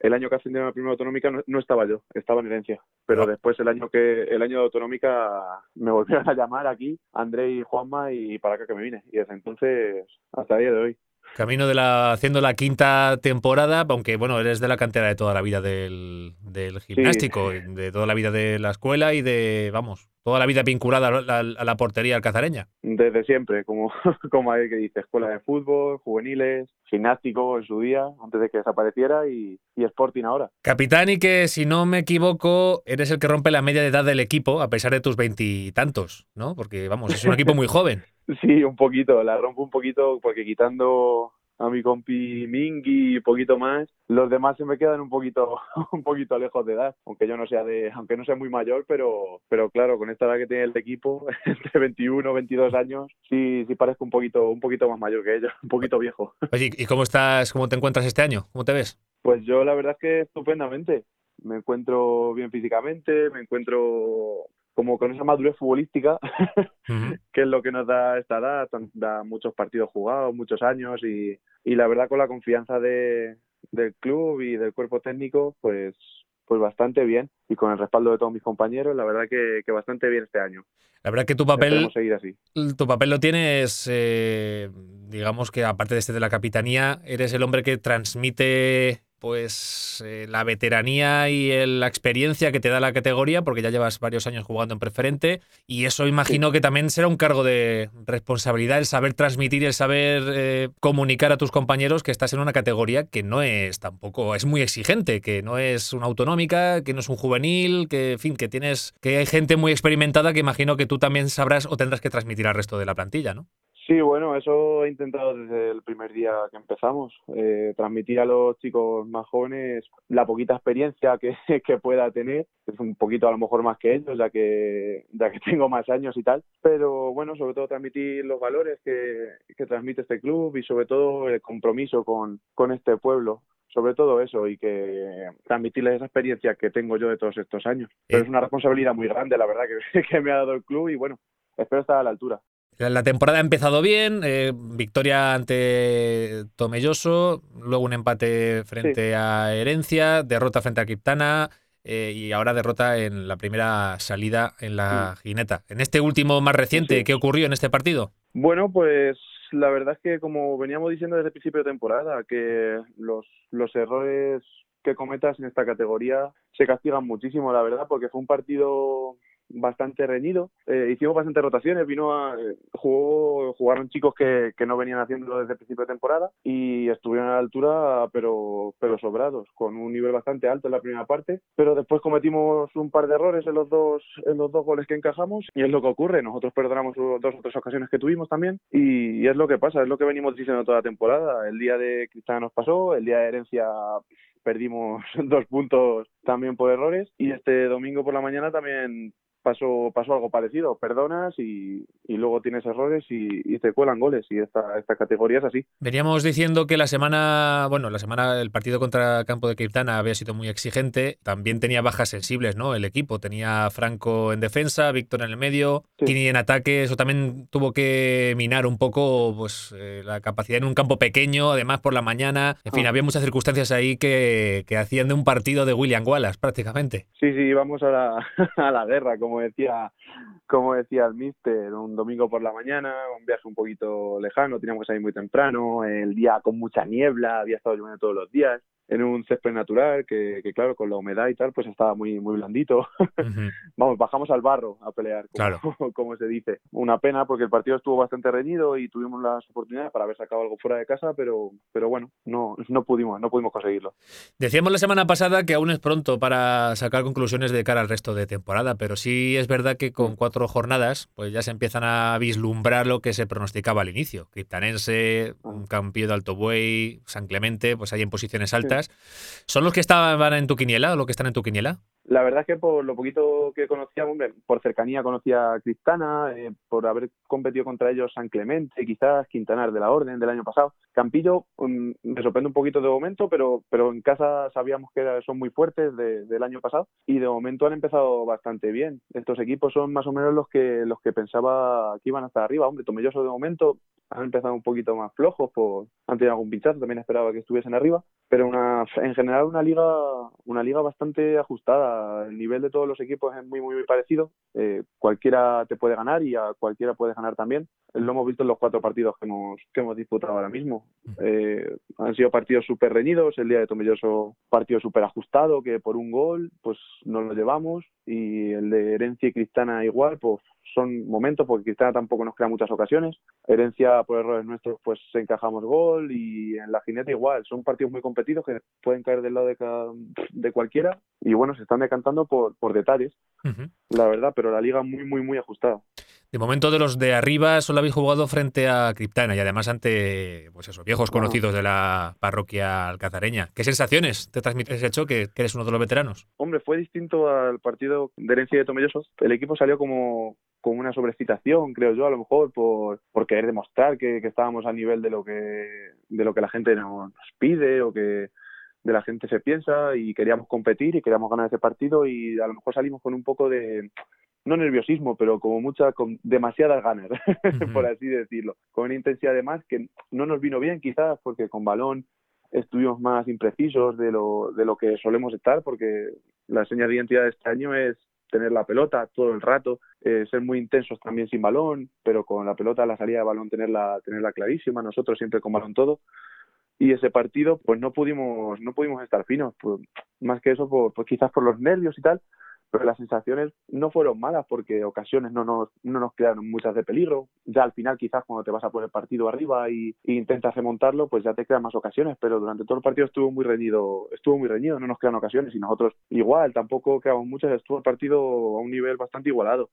el año que ascendieron a la primera autonómica no, no estaba yo, estaba en herencia. Pero Ah. después el año que el año de autonómica me volvieron a llamar aquí, André y Juanma, y para acá que me vine. Y desde entonces hasta el día de hoy. Camino de la. haciendo la quinta temporada, aunque bueno, eres de la cantera de toda la vida del, del gimnástico, de toda la vida de la escuela y de, vamos, toda la vida vinculada a la, a la portería alcazareña. Desde siempre, como, como hay que dice, escuela de fútbol, juveniles, gimnástico en su día, antes de que desapareciera, y, y Sporting ahora. Capitán, y que si no me equivoco, eres el que rompe la media de edad del equipo, a pesar de tus veintitantos, ¿no? Porque, vamos, es un equipo muy joven. Sí, un poquito, la rompo un poquito porque quitando a mi compi Mingy y poquito más, los demás se me quedan un poquito un poquito lejos de edad, aunque yo no sea de aunque no sea muy mayor, pero pero claro, con esta edad que tiene el equipo, entre 21 22 años, sí sí parezco un poquito un poquito más mayor que ellos, un poquito viejo. Oye, ¿y cómo estás, cómo te encuentras este año? ¿Cómo te ves? Pues yo la verdad es que estupendamente. Me encuentro bien físicamente, me encuentro como con esa madurez futbolística que es lo que nos da esta edad, da muchos partidos jugados, muchos años y, y la verdad con la confianza de, del club y del cuerpo técnico, pues pues bastante bien y con el respaldo de todos mis compañeros, la verdad que, que bastante bien este año. La verdad que tu papel, seguir así. tu papel lo tienes, eh, digamos que aparte de este de la capitanía, eres el hombre que transmite pues eh, la veteranía y el- la experiencia que te da la categoría, porque ya llevas varios años jugando en preferente, y eso imagino que también será un cargo de responsabilidad el saber transmitir el saber eh, comunicar a tus compañeros que estás en una categoría que no es tampoco, es muy exigente, que no es una autonómica, que no es un juvenil, que en fin, que tienes, que hay gente muy experimentada que imagino que tú también sabrás o tendrás que transmitir al resto de la plantilla, ¿no? Sí, bueno, eso he intentado desde el primer día que empezamos, eh, transmitir a los chicos más jóvenes la poquita experiencia que, que pueda tener, es un poquito a lo mejor más que ellos, ya que, ya que tengo más años y tal, pero bueno, sobre todo transmitir los valores que, que transmite este club y sobre todo el compromiso con, con este pueblo. Sobre todo eso y que transmitirles esa experiencia que tengo yo de todos estos años. Pero Eh. es una responsabilidad muy grande, la verdad, que, que me ha dado el club y bueno, espero estar a la altura. La la temporada ha empezado bien, eh, victoria ante Tomelloso, luego un empate frente a Herencia, derrota frente a Criptana eh, y ahora derrota en la primera salida en la Gineta. En este último más reciente, Sí. ¿qué ocurrió en este partido? Bueno, pues la verdad es que como veníamos diciendo desde el principio de temporada, que los, los errores que cometas en esta categoría se castigan muchísimo, la verdad, porque fue un partido bastante reñido. Eh, hicimos bastantes rotaciones, vino a, eh, jugó, jugaron chicos que, que no venían haciéndolo desde el principio de temporada y estuvieron a la altura, pero, pero sobrados, con un nivel bastante alto en la primera parte. Pero después cometimos un par de errores en los dos, en los dos goles que encajamos y es lo que ocurre. Nosotros perdonamos dos o tres ocasiones que tuvimos también y, y es lo que pasa, es lo que venimos diciendo toda la temporada. El día de Cristina nos pasó, el día de herencia perdimos dos puntos también por errores y este domingo por la mañana también pasó, pasó algo parecido, perdonas y, y luego tienes errores y, y te cuelan goles y esta, esta categoría es así. Veníamos diciendo que la semana, bueno, la semana, el partido contra Campo de Criptana había sido muy exigente. También tenía bajas sensibles, ¿no? El equipo tenía Franco en defensa, Víctor en el medio, Sí. Kini en ataque. Eso también tuvo que minar un poco, pues, eh, la capacidad en un campo pequeño, además por la mañana. En fin, Ah. había muchas circunstancias ahí que, que hacían de un partido de William Wallace, prácticamente. Sí, sí, vamos a la, a la guerra, como decía, como decía el mister, un domingo por la mañana, un viaje un poquito lejano, teníamos que salir muy temprano, el día con mucha niebla, había estado lloviendo todos los días, en un césped natural que, que claro, con la humedad y tal, pues estaba muy, muy blandito. Vamos, bajamos al barro a pelear, como, Claro. como se dice. Una pena porque el partido estuvo bastante reñido y tuvimos las oportunidades para haber sacado algo fuera de casa, pero, pero bueno, no, no pudimos, no pudimos conseguirlo. Decíamos la semana pasada que aún es pronto para sacar conclusiones de cara al resto de temporada, pero sí es verdad que con cuatro jornadas pues ya se empiezan a vislumbrar lo que se pronosticaba al inicio. Criptanense, un Campillo de Alto Buey, San Clemente, pues ahí en posiciones altas. ¿Son los que estaban en tu quiniela o los que están en tu quiniela? La verdad es que por lo poquito que conocía, hombre, por cercanía conocía a Cristana, eh, por haber competido contra ellos San Clemente, quizás Quintanar de la Orden del año pasado. Campillo um, me sorprende un poquito de momento, pero, pero en casa sabíamos que son muy fuertes del año pasado y de momento han empezado bastante bien. Estos equipos son más o menos los que los que pensaba que iban hasta arriba. Hombre, Tomelloso de momento han empezado un poquito más flojos, por, han tenido algún pinchazo, también esperaba que estuviesen arriba, pero una, en general una liga, una liga bastante ajustada. El nivel de todos los equipos es muy, muy, muy parecido. Eh, cualquiera te puede ganar y a cualquiera puedes ganar también. Lo hemos visto en los cuatro partidos que hemos, que hemos disputado ahora mismo. Eh, han sido partidos súper reñidos. El día de Tomelloso, partido súper ajustado, que por un gol, pues nos lo llevamos. Y el de Herencia y Cristana igual, pues son momentos, porque Cristana tampoco nos crea muchas ocasiones. Herencia, por errores nuestros, pues encajamos gol y en la jineta igual. Son partidos muy competidos que pueden caer del lado de, de cualquiera y bueno, se están decantando por, por detalles, la verdad, pero la liga muy, muy, muy ajustada. De momento de los de arriba solo habéis jugado frente a Criptana y además ante pues eso, viejos conocidos de la parroquia alcazareña. ¿Qué sensaciones te transmite ese choque, que eres uno de los veteranos? Hombre, fue distinto al partido de herencia de Tomellosos. El equipo salió como con una sobrecitación, creo yo, a lo mejor por, por querer demostrar que, estábamos a nivel de lo que de lo que la gente nos pide o que de la gente se piensa y queríamos competir y queríamos ganar ese partido y a lo mejor salimos con un poco de no nerviosismo, pero como mucha, con demasiadas ganas, por así decirlo, con una intensidad de más que no nos vino bien quizás porque con balón estuvimos más imprecisos de lo, de lo que solemos estar porque la señal de identidad de este año es tener la pelota todo el rato, eh, ser muy intensos también sin balón, pero con la pelota, la salida de balón, tenerla, tenerla clarísima, nosotros siempre con balón todo. Y ese partido, pues no pudimos, no pudimos estar finos, pues, más que eso, pues, pues quizás por los nervios y tal, pero las sensaciones no fueron malas porque ocasiones no nos, no nos quedaron muchas de peligro. Ya al final quizás cuando te vas a poner el partido arriba y, intentas remontarlo, pues ya te quedan más ocasiones, pero durante todo el partido estuvo muy reñido, estuvo muy reñido, no nos quedan ocasiones y nosotros igual, tampoco quedamos muchas, estuvo el partido a un nivel bastante igualado.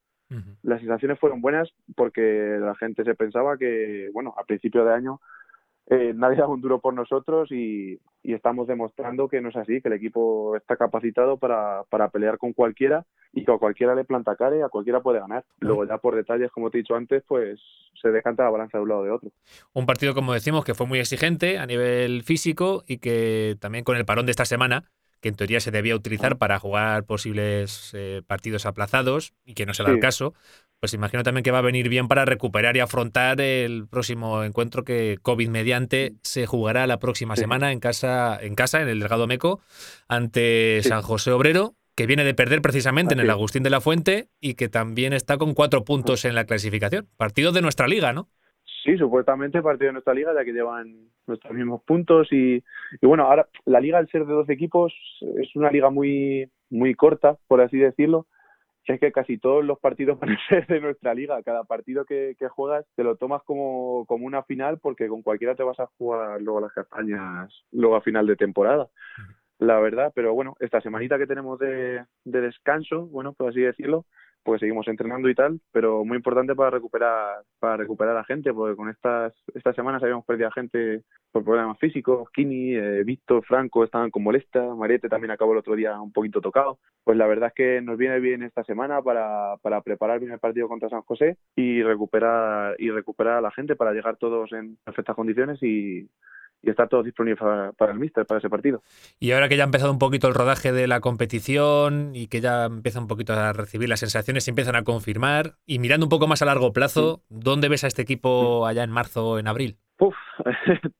Las sensaciones fueron buenas porque la gente se pensaba que, bueno, a principio de año eh, nadie da un duro por nosotros y, estamos demostrando que no es así, que el equipo está capacitado para, para pelear con cualquiera y que a cualquiera le planta cara y a cualquiera puede ganar. Luego ya por detalles, como te he dicho antes, pues se decanta la balanza de un lado o de otro. Un partido, como decimos, que fue muy exigente a nivel físico y que también con el parón de esta semana, que en teoría se debía utilizar para jugar posibles eh, partidos aplazados y que no será el caso, pues imagino también que va a venir bien para recuperar y afrontar el próximo encuentro que COVID mediante se jugará la próxima semana en casa, en casa, en el Delgado Meco, ante San José Obrero, que viene de perder precisamente en el Agustín de la Fuente y que también está con cuatro puntos en la clasificación. Partido de nuestra liga, ¿no? Sí, supuestamente partido de nuestra liga, ya que llevan nuestros mismos puntos y, y bueno, ahora la liga al ser de dos equipos es una liga muy muy corta, por así decirlo, es que casi todos los partidos van a ser de nuestra liga. Cada partido que, juegas te lo tomas como, como una final porque con cualquiera te vas a jugar luego las campañas, luego a final de temporada. La verdad, pero bueno, esta semanita que tenemos de, de descanso, bueno, por así decirlo, pues seguimos entrenando y tal, pero muy importante para recuperar para recuperar a gente, porque con estas estas semanas habíamos perdido a gente por problemas físicos, Kini, eh, Víctor, Franco estaban con molesta, Mariette también acabó el otro día un poquito tocado. Pues la verdad es que nos viene bien esta semana para, para preparar bien el partido contra San José y recuperar y recuperar a la gente para llegar todos en perfectas condiciones y, y está todo disponible para, el míster, para ese partido. Y ahora que ya ha empezado un poquito el rodaje de la competición y que ya empieza un poquito a recibir las sensaciones, se empiezan a confirmar, y mirando un poco más a largo plazo, ¿dónde ves a este equipo allá en marzo o en abril? Uf,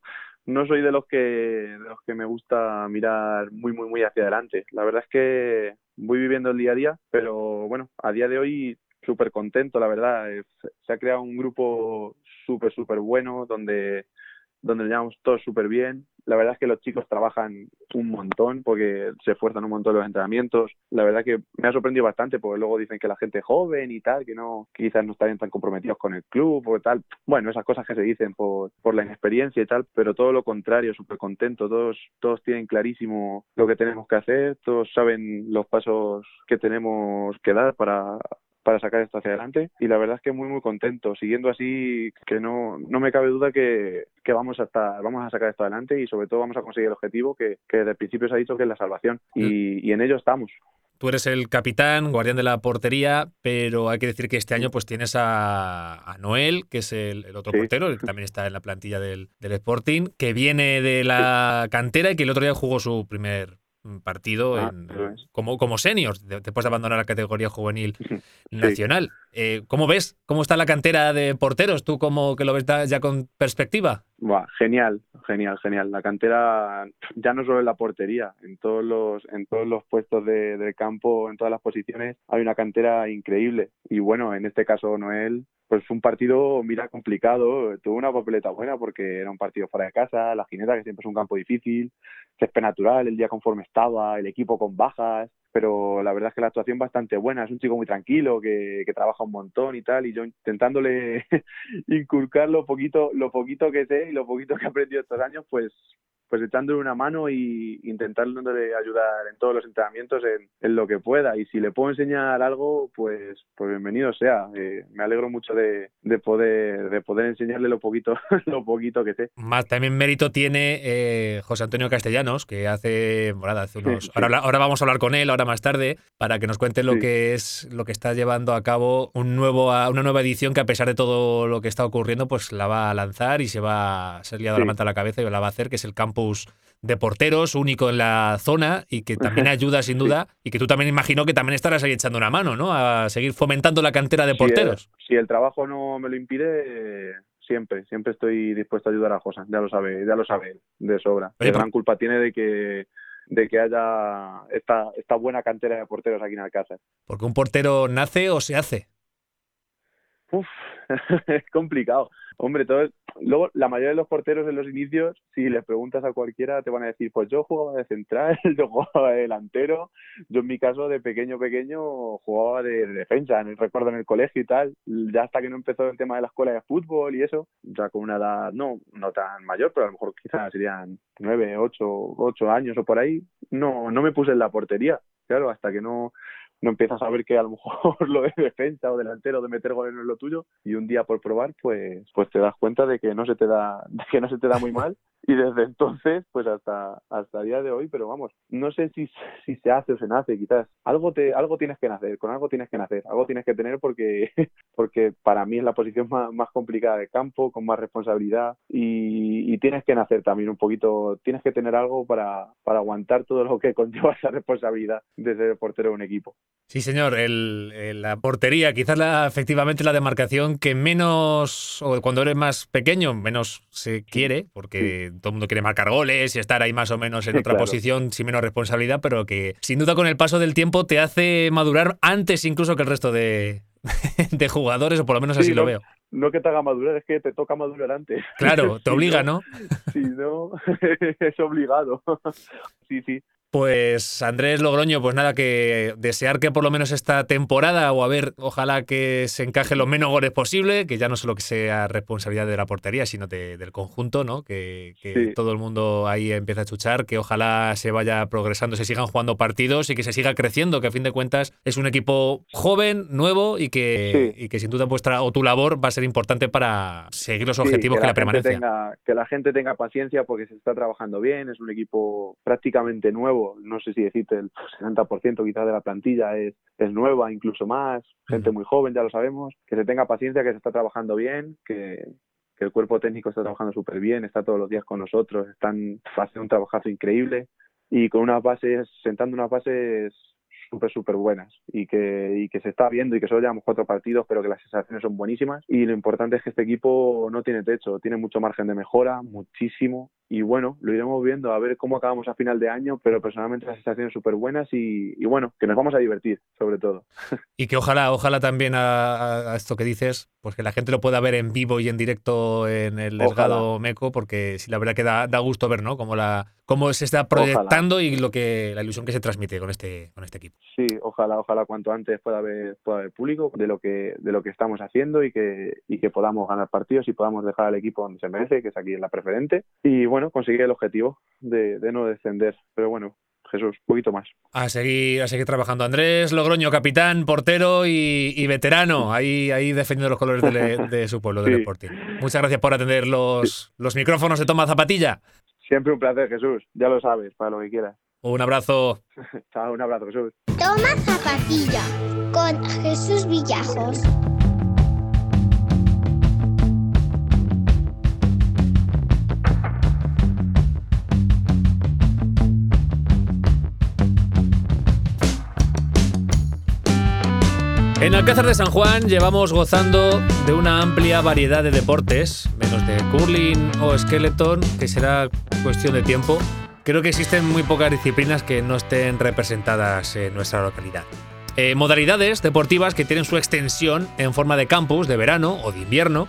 no soy de los que de los que me gusta mirar muy muy muy hacia adelante. La verdad es que voy viviendo el día a día, pero bueno, a día de hoy súper contento, la verdad. Se ha creado un grupo súper súper bueno donde donde llevamos todo súper bien. La verdad es que los chicos trabajan un montón porque se esfuerzan un montón los entrenamientos. La verdad que me ha sorprendido bastante porque luego dicen que la gente joven y tal, que no quizás no están tan comprometidos con el club o tal. Bueno, esas cosas que se dicen por, por la inexperiencia y tal, pero todo lo contrario, súper contento. Todos, todos tienen clarísimo lo que tenemos que hacer, todos saben los pasos que tenemos que dar para para sacar esto hacia adelante. Y la verdad es que muy muy contento. Siguiendo así que no, no me cabe duda que, que vamos a estar, vamos a sacar esto adelante y sobre todo vamos a conseguir el objetivo que, que desde el principio se ha dicho que es la salvación. Y, y en ello estamos. Tú eres el capitán, guardián de la portería, pero hay que decir que este año pues tienes a, a Noel, que es el, el otro Sí. portero, el que también está en la plantilla del, del Sporting, que viene de la cantera y que el otro día jugó su primer mm, partido Ah, en- como, como senior, de- después de abandonar la categoría juvenil nacional. Eh, ¿Cómo ves? ¿Cómo está la cantera de porteros? ¿Tú como que lo ves ya con perspectiva? Buah, genial, genial, genial. La cantera ya no solo en la portería, en todos los, en todos los puestos de, del campo, en todas las posiciones, hay una cantera increíble. Y bueno, en este caso Noel, pues fue un partido, mira, complicado. Tuvo una papeleta buena porque era un partido fuera de casa, la Gineta, que siempre es un campo difícil, césped natural, el día conforme estaba, el equipo con bajas. Pero la verdad es que la actuación bastante buena. Es un chico muy tranquilo, que, que trabaja un montón y tal. Y yo intentándole inculcar lo poquito, lo poquito que sé y lo poquito que he aprendido estos años, pues pues echándole una mano y intentándole ayudar en todos los entrenamientos en, en lo que pueda. Y si le puedo enseñar algo, pues, pues bienvenido sea. Eh, me alegro mucho de, de poder de poder enseñarle lo poquito, lo poquito que sé. Más también mérito tiene eh, José Antonio Castellanos, que hace, bueno, hace unos. Sí, sí. Ahora, ahora vamos a hablar con él, ahora más tarde, para que nos cuente lo Sí. que es lo que está llevando a cabo un nuevo, una nueva edición que a pesar de todo lo que está ocurriendo, pues la va a lanzar y se va a ser liado la manta a la cabeza y la va a hacer, que es el de porteros, único en la zona y que también ayuda sin Sí. duda y que tú también imagino que también estarás ahí echando una mano, ¿no? A seguir fomentando la cantera de Si el- porteros. Si el, trabajo no me lo impide, eh, siempre, siempre estoy dispuesto a ayudar a José. Ya lo sabe, ya lo sabe de sobra. Oye, gran culpa tiene de que de que haya esta, esta buena cantera de porteros aquí en Alcázar. Porque un portero nace o se hace. Uf, es complicado. Hombre, todo, luego la mayoría de los porteros en los inicios, si les preguntas a cualquiera, te van a decir, pues yo jugaba de central, yo jugaba de delantero, yo en mi caso de pequeño pequeño jugaba de defensa, en el recuerdo en el colegio y tal, ya hasta que no empezó el tema de la escuela de fútbol y eso, ya con una edad no, no tan mayor, pero a lo mejor quizás serían nueve, ocho, ocho años o por ahí, no, no me puse en la portería, claro, hasta que no no empiezas a ver que a lo mejor lo de defensa o delantero de meter goles no es lo tuyo y un día por probar pues pues te das cuenta de que no se te da de que no se te da muy mal y desde entonces pues hasta hasta el día de hoy pero vamos no sé si si se hace o se nace quizás. Algo te algo tienes que nacer con algo tienes que nacer algo tienes que tener porque porque para mí es la posición más, más complicada del campo con más responsabilidad y, y tienes que nacer también un poquito tienes que tener algo para para aguantar todo lo que conlleva esa responsabilidad de ser portero de un equipo. Sí, señor, el, el- la portería, quizás la, efectivamente la demarcación que menos, o cuando eres más pequeño, menos se quiere, porque todo el mundo quiere marcar goles y estar ahí más o menos en Sí, otra claro. posición sin menos responsabilidad, pero que sin duda con el paso del tiempo te hace madurar antes incluso que el resto de, de jugadores, o por lo menos así Sí, lo no, veo. No que te haga madurar, es que te toca madurar antes. Claro, te obliga, ¿no? Si no, es obligado. Sí, sí. Pues Andrés Logroño, pues nada, que desear que por lo menos esta temporada, o a ver, ojalá que se encaje los menos goles posible, que ya no solo que sea responsabilidad de la portería, sino de- del conjunto, ¿no? Que, que Sí. todo el mundo ahí empiece a chuchar, que ojalá se vaya progresando, se sigan jugando partidos y que se siga creciendo, que a fin de cuentas es un equipo joven, nuevo y que, Sí. y que sin duda vuestra o tu labor va a ser importante para seguir los Sí, objetivos que, la, gente permanencia. tenga- que la gente tenga paciencia porque se está trabajando bien, es un equipo prácticamente nuevo, no sé si decirte el 70% quizás de la plantilla es, es nueva, incluso más, gente muy joven, ya lo sabemos, que se tenga paciencia, que se está trabajando bien, que, que el cuerpo técnico está trabajando súper bien, está todos los días con nosotros, están haciendo un trabajazo increíble y con unas bases, sentando unas bases súper, súper buenas y que, y que se está viendo y que solo llevamos cuatro partidos, pero que las sensaciones son buenísimas. Y lo importante es que este equipo no tiene techo, tiene mucho margen de mejora, muchísimo. Y bueno, lo iremos viendo a ver cómo acabamos a final de año, pero personalmente las sensaciones súper buenas y, y bueno, que nos vamos a divertir, sobre todo. Y que ojalá, ojalá también a, esto que dices, pues que la gente lo pueda ver en vivo y en directo en el. Delgado Meco, porque sí, la verdad que da, da gusto ver, ¿no? Cómo, la, cómo se está proyectando y lo que la ilusión que se transmite con este, con este equipo. Sí, ojalá, ojalá cuanto antes pueda haber, pueda haber público de lo que, de lo que estamos haciendo y que, y que podamos ganar partidos y podamos dejar al equipo donde se merece, que es aquí en la preferente. Y bueno, conseguir el objetivo de, de no descender. Pero bueno, Jesús, un poquito más. A seguir, a seguir trabajando. Andrés Logroño, capitán, portero y, y veterano, ahí, ahí defendiendo los colores del- de, su pueblo, del Sí. Muchas gracias por atender los, los micrófonos de Toma Zapatilla. Siempre un placer, Jesús. Ya lo sabes, para lo que quieras. Un abrazo. Chao, un abrazo, Jesús. Toma zapatilla con Jesús Villajos. En Alcázar de San Juan llevamos gozando de una amplia variedad de deportes, menos de curling o skeleton, que será cuestión de tiempo. Creo que existen muy pocas disciplinas que no estén representadas en nuestra localidad. Eh, modalidades deportivas que tienen su extensión en forma de campus de verano o de invierno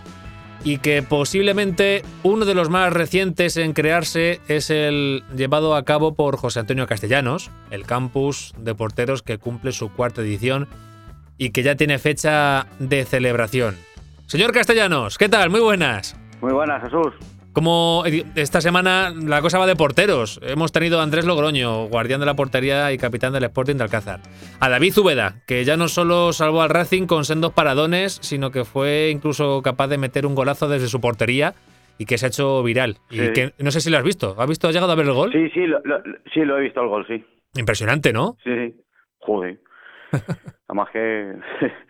y que posiblemente uno de los más recientes en crearse es el llevado a cabo por José Antonio Castellanos, el campus de porteros que cumple su cuarta edición y que ya tiene fecha de celebración. Señor Castellanos, ¿qué tal? Muy buenas. Muy buenas, Jesús. Como esta semana la cosa va de porteros, hemos tenido a Andrés Logroño, guardián de la portería y capitán del Sporting de Alcázar. A David Zubeda, que ya no solo salvó al Racing con sendos paradones, sino que fue incluso capaz de meter un golazo desde su portería y que se ha hecho viral. Y que no sé si lo has visto. ¿Has visto? ¿Has llegado a ver el gol? Sí, sí, lo, lo- sí, lo he visto el gol, sí. Impresionante, ¿no? Sí, sí. Joder. Además que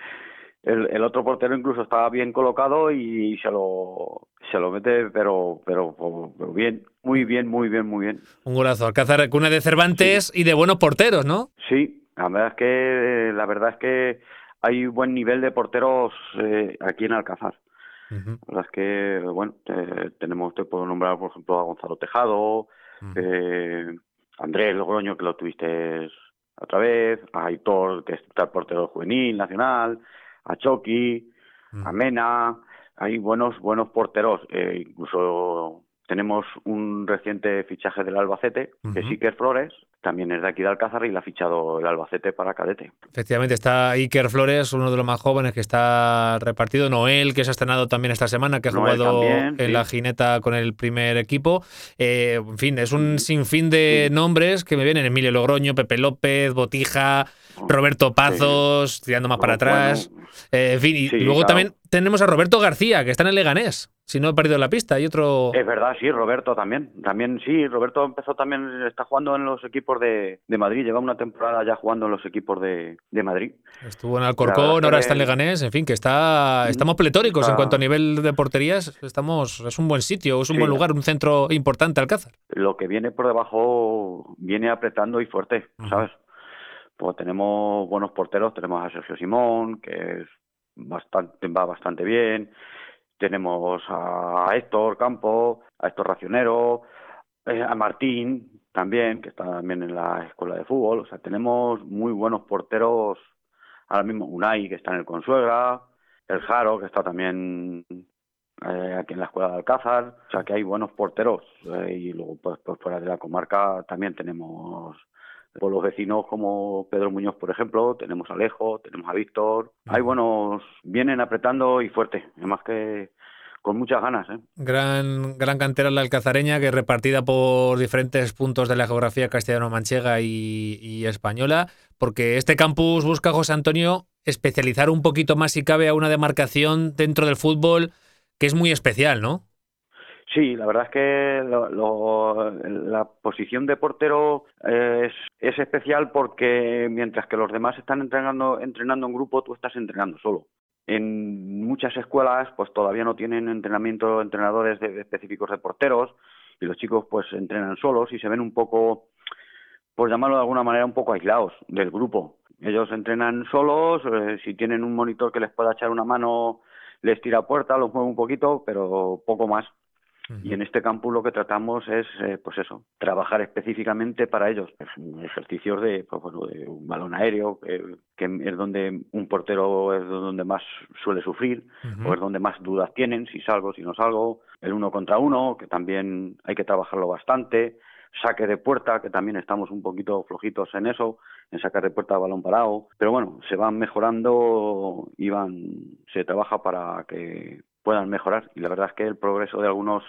el, el otro portero incluso estaba bien colocado y se lo se lo mete, pero, pero, pero bien, muy bien, muy bien, muy bien. Un golazo. Alcázar, cuna de Cervantes y de buenos porteros, ¿no? Sí, la verdad es que la verdad es que hay buen nivel de porteros eh, aquí en Alcázar. La verdad es que, bueno, eh, tenemos, te puedo nombrar, por ejemplo, a Gonzalo Tejado, eh, Andrés Logroño, que lo tuviste otra vez, a Aitor, que está el portero juvenil, nacional, a Chucky, a Mena, hay buenos, buenos porteros, eh, incluso tenemos un reciente fichaje del Albacete, sí que es Flores, también es de aquí de Alcázar y le ha fichado el Albacete para cadete. Efectivamente, está Iker Flores, uno de los más jóvenes que está repartido. Noel, que se ha estrenado también esta semana, que ha Noel jugado también, en sí. la jineta con el primer equipo. Eh, en fin, es un sinfín de nombres que me vienen. Emilio Logroño, Pepe López, Botija, Roberto Pazos, tirando más para atrás. Eh, en fin, y luego claro. también tenemos a Roberto García, que está en el Leganés. Si no he perdido la pista, hay otro... Es verdad, sí, Roberto también. También sí, Roberto empezó también, está jugando en los equipos de, de Madrid. Lleva una temporada ya jugando en los equipos de, de Madrid. Estuvo en Alcorcón, ahora está en Leganés, en fin, que está estamos pletóricos en cuanto a nivel de porterías, estamos es un buen sitio, es un Sí. buen lugar, un centro importante Alcázar. Lo que viene por debajo viene apretando y fuerte, ¿sabes? Pues tenemos buenos porteros, tenemos a Sergio Simón, que es bastante, va bastante bien. Tenemos a Héctor Campo, a Héctor Racionero, eh, a Martín también, que está también en la escuela de fútbol. O sea, tenemos muy buenos porteros ahora mismo. Unai, que está en el Consuegra, el Jaro, que está también eh, aquí en la escuela de Alcázar. O sea, que hay buenos porteros. eh, y luego, pues, pues fuera de la comarca también tenemos pueblos vecinos como Pedro Muñoz, por ejemplo, tenemos a Alejo, tenemos a Víctor. Hay buenos, vienen apretando y fuerte, además que con muchas ganas, ¿eh? Gran, gran cantera la alcazareña que repartida por diferentes puntos de la geografía castellano-manchega y, y española, porque este campus busca, José Antonio, especializar un poquito más si cabe a una demarcación dentro del fútbol que es muy especial, ¿no? Sí, la verdad es que lo- lo- la posición de portero es, es especial porque mientras que los demás están entrenando, entrenando en grupo, tú estás entrenando solo. En muchas escuelas, pues todavía no tienen entrenamiento, entrenadores de- específicos de porteros y los chicos pues entrenan solos y se ven un poco, por llamarlo de alguna manera, un poco aislados del grupo. Ellos entrenan solos, eh, si tienen un monitor que les pueda echar una mano, les tira puerta, los mueve un poquito, pero poco más. Y en este campus lo que tratamos es, eh, pues eso, trabajar específicamente para ellos. Ejercicios de, pues bueno, de un balón aéreo, que, que es donde un portero es donde más suele sufrir, o es donde más dudas tienen, si salgo, si no salgo. El uno contra uno, que también hay que trabajarlo bastante. Saque de puerta, que también estamos un poquito flojitos en eso, en sacar de puerta balón parado. Pero bueno, se van mejorando y van, se trabaja para que puedan mejorar. Y la verdad es que el progreso de algunos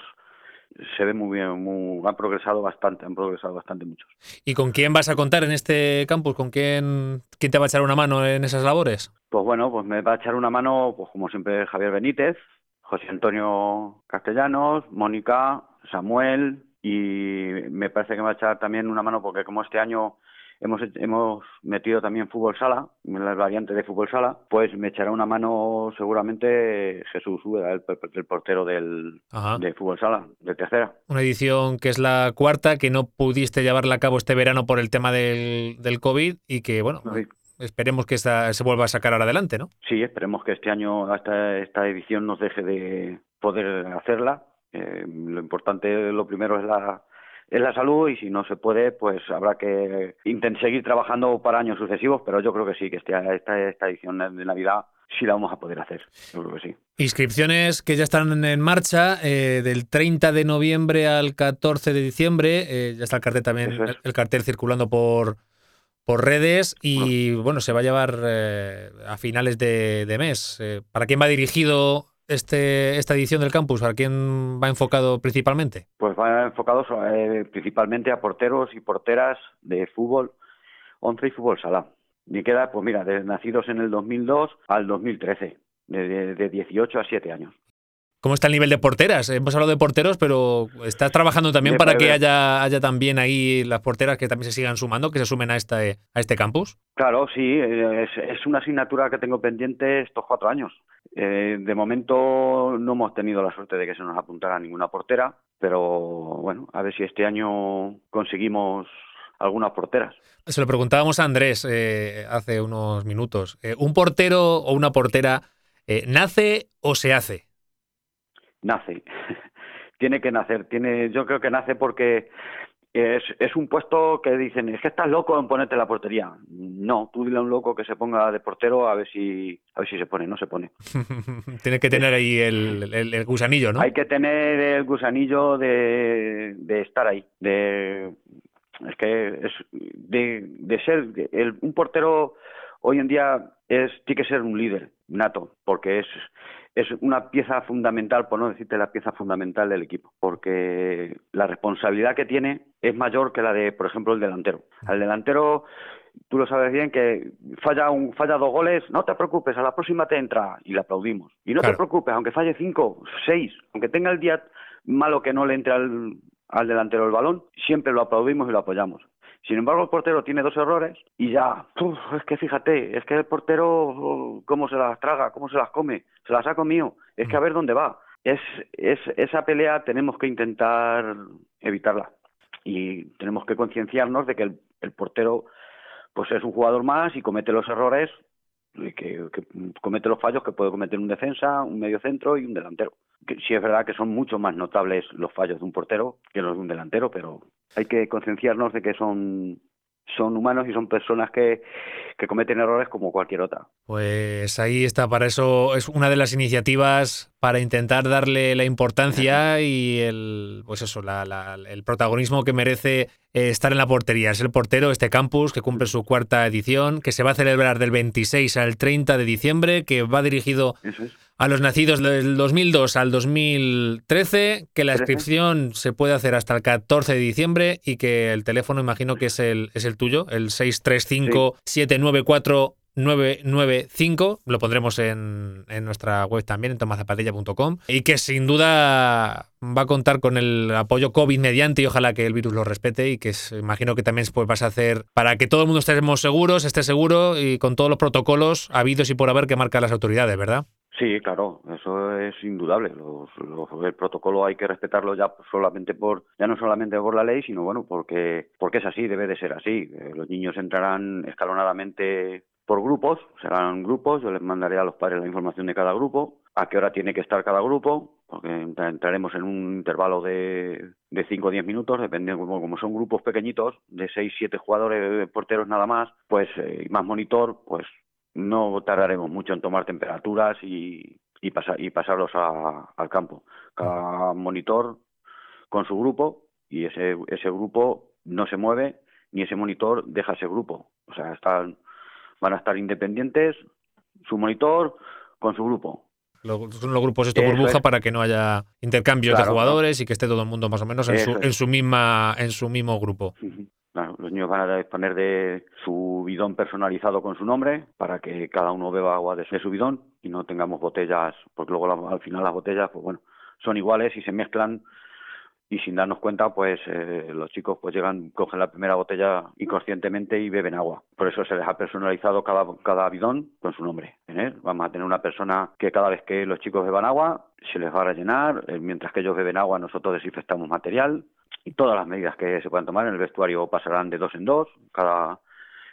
se ve muy bien, muy, han progresado bastante, han progresado bastante muchos. ¿Y con quién vas a contar en este campus? ¿Con quién, quién te va a echar una mano en esas labores? Pues bueno, pues me va a echar una mano, pues como siempre, Javier Benítez, José Antonio Castellanos, Mónica, Samuel y me parece que me va a echar también una mano porque como este año hemos, hemos metido también fútbol sala, las variantes de fútbol sala, pues me echará una mano seguramente Jesús Úbeda, el, el portero del, de fútbol sala, de tercera. Una edición que es la cuarta, que no pudiste llevarla a cabo este verano por el tema del, del COVID y que, bueno, esperemos que esta se vuelva a sacar ahora adelante, ¿no? Sí, esperemos que este año esta, esta edición nos deje de poder hacerla. Eh, lo importante, lo primero es la es la salud y si no se puede, pues habrá que seguir trabajando para años sucesivos, pero yo creo que sí, que este, esta, esta edición de Navidad sí la vamos a poder hacer, yo creo que sí. Inscripciones que ya están en marcha, eh, del 30 de noviembre al 14 de diciembre, eh, ya está el cartel también, el, cartel circulando por, por redes y bueno, se va a llevar eh, a finales de, de mes. ¿Para quién va dirigido este, esta edición del campus? ¿A quién va enfocado principalmente? Pues va enfocado eh, principalmente a porteros y porteras de fútbol 11 y fútbol sala. Me queda, pues mira, de nacidos en el 2002 al 2013, de, de 18 a 7 años. ¿Cómo está el nivel de porteras? Hemos hablado de porteros, pero ¿estás trabajando también para que haya, haya también ahí las porteras que también se sigan sumando, que se sumen a este, a este campus? Claro, sí, es, es una asignatura que tengo pendiente estos cuatro años. Eh, de momento no hemos tenido la suerte de que se nos apuntara ninguna portera, pero bueno, a ver si este año conseguimos algunas porteras. Se lo preguntábamos a Andrés eh, hace unos minutos. Eh, ¿Un portero o una portera nace o se hace? Nace. tiene que nacer. Tiene, yo creo que nace porque es, es un puesto que dicen, es que estás loco en ponerte la portería. No, tú dile a un loco que se ponga de portero a ver si, a ver si se pone, no se pone. Tiene que tener ahí el, el, gusanillo, ¿no? Hay que tener el gusanillo de, de estar ahí, de es que es de, de ser el, un portero hoy en día es tiene que ser un líder nato porque es es una pieza fundamental, por no decirte la pieza fundamental del equipo, porque la responsabilidad que tiene es mayor que la de, por ejemplo, el delantero. Al delantero, tú lo sabes bien, que falla, un, falla dos goles, no te preocupes, a la próxima te entra y le aplaudimos. Y no te preocupes, aunque falle cinco, seis, aunque tenga el día malo que no le entre al, al delantero el balón, siempre lo aplaudimos y lo apoyamos. Sin embargo, el portero tiene dos errores y ya, es que fíjate, es que el portero, cómo se las traga, cómo se las come, se las ha comido, es que a ver dónde va. Es, es, esa pelea tenemos que intentar evitarla. Y tenemos que concienciarnos de que el, el, portero pues es un jugador más y comete los errores que, que, comete los fallos que puede cometer un defensa, un medio centro y un delantero. Que, sí es verdad que son mucho más notables los fallos de un portero que los de un delantero, pero hay que concienciarnos de que son son humanos y son personas que, que, cometen errores como cualquier otra. Pues ahí está, para eso es una de las iniciativas para intentar darle la importancia y el pues eso, el protagonismo que merece eh, estar en la portería. Es el portero, este campus, que cumple su cuarta edición, que se va a celebrar del 26 al 30 de diciembre, que va dirigido a los nacidos del 2002 al 2013, que la inscripción se puede hacer hasta el 14 de diciembre y que el teléfono imagino que es el, es el tuyo, el 635-794. 995, lo pondremos en, en, nuestra web también, en tomazapatilla.com, y que sin duda va a contar con el apoyo COVID mediante y ojalá que el virus lo respete y que imagino que también pues, vas a hacer para que todo el mundo estemos seguros, esté seguro y con todos los protocolos habidos y por haber que marcan las autoridades, ¿verdad? Sí, claro, eso es indudable. el protocolo hay que respetarlo ya solamente por, ya no solamente por la ley, sino bueno, porque, porque es así, debe de ser así. Eh, los niños entrarán escalonadamente por grupos, serán grupos, yo les mandaré a los padres la información de cada grupo, a qué hora tiene que estar cada grupo, porque entraremos en un intervalo de, de 5 o 10 minutos, dependiendo, como, como son grupos pequeñitos, de 6, 7 jugadores, porteros nada más, pues, eh, más monitor, pues no tardaremos mucho en tomar temperaturas y, y, y pasarlos al campo. Cada monitor con su grupo y ese, ese grupo no se mueve ni ese monitor deja ese grupo. O sea, están, van a estar independientes, su monitor con su grupo. son los grupos esto burbuja para que no haya intercambios de jugadores y que esté todo el mundo más o menos en su, en su misma en su mismo grupo los niños van a disponer de su bidón personalizado con su nombre para que cada uno beba agua de su bidón y no tengamos botellas, porque luego al final las botellas, pues bueno, son iguales y se mezclan y sin darnos cuenta, pues eh, los chicos pues llegan, cogen la primera botella inconscientemente y beben agua. Por eso se les ha personalizado cada, cada bidón con su nombre. ¿eh? Vamos a tener una persona que cada vez que los chicos beban agua, se les va a rellenar, eh, mientras que ellos beben agua, nosotros desinfectamos material y todas las medidas que se puedan tomar en el vestuario pasarán de dos en dos. Cada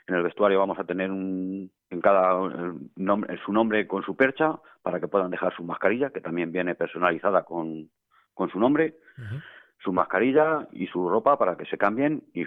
en el vestuario vamos a tener un, en cada nombre, su nombre con su percha para que puedan dejar su mascarilla, que también viene personalizada con, con su nombre su mascarilla y su ropa para que se cambien y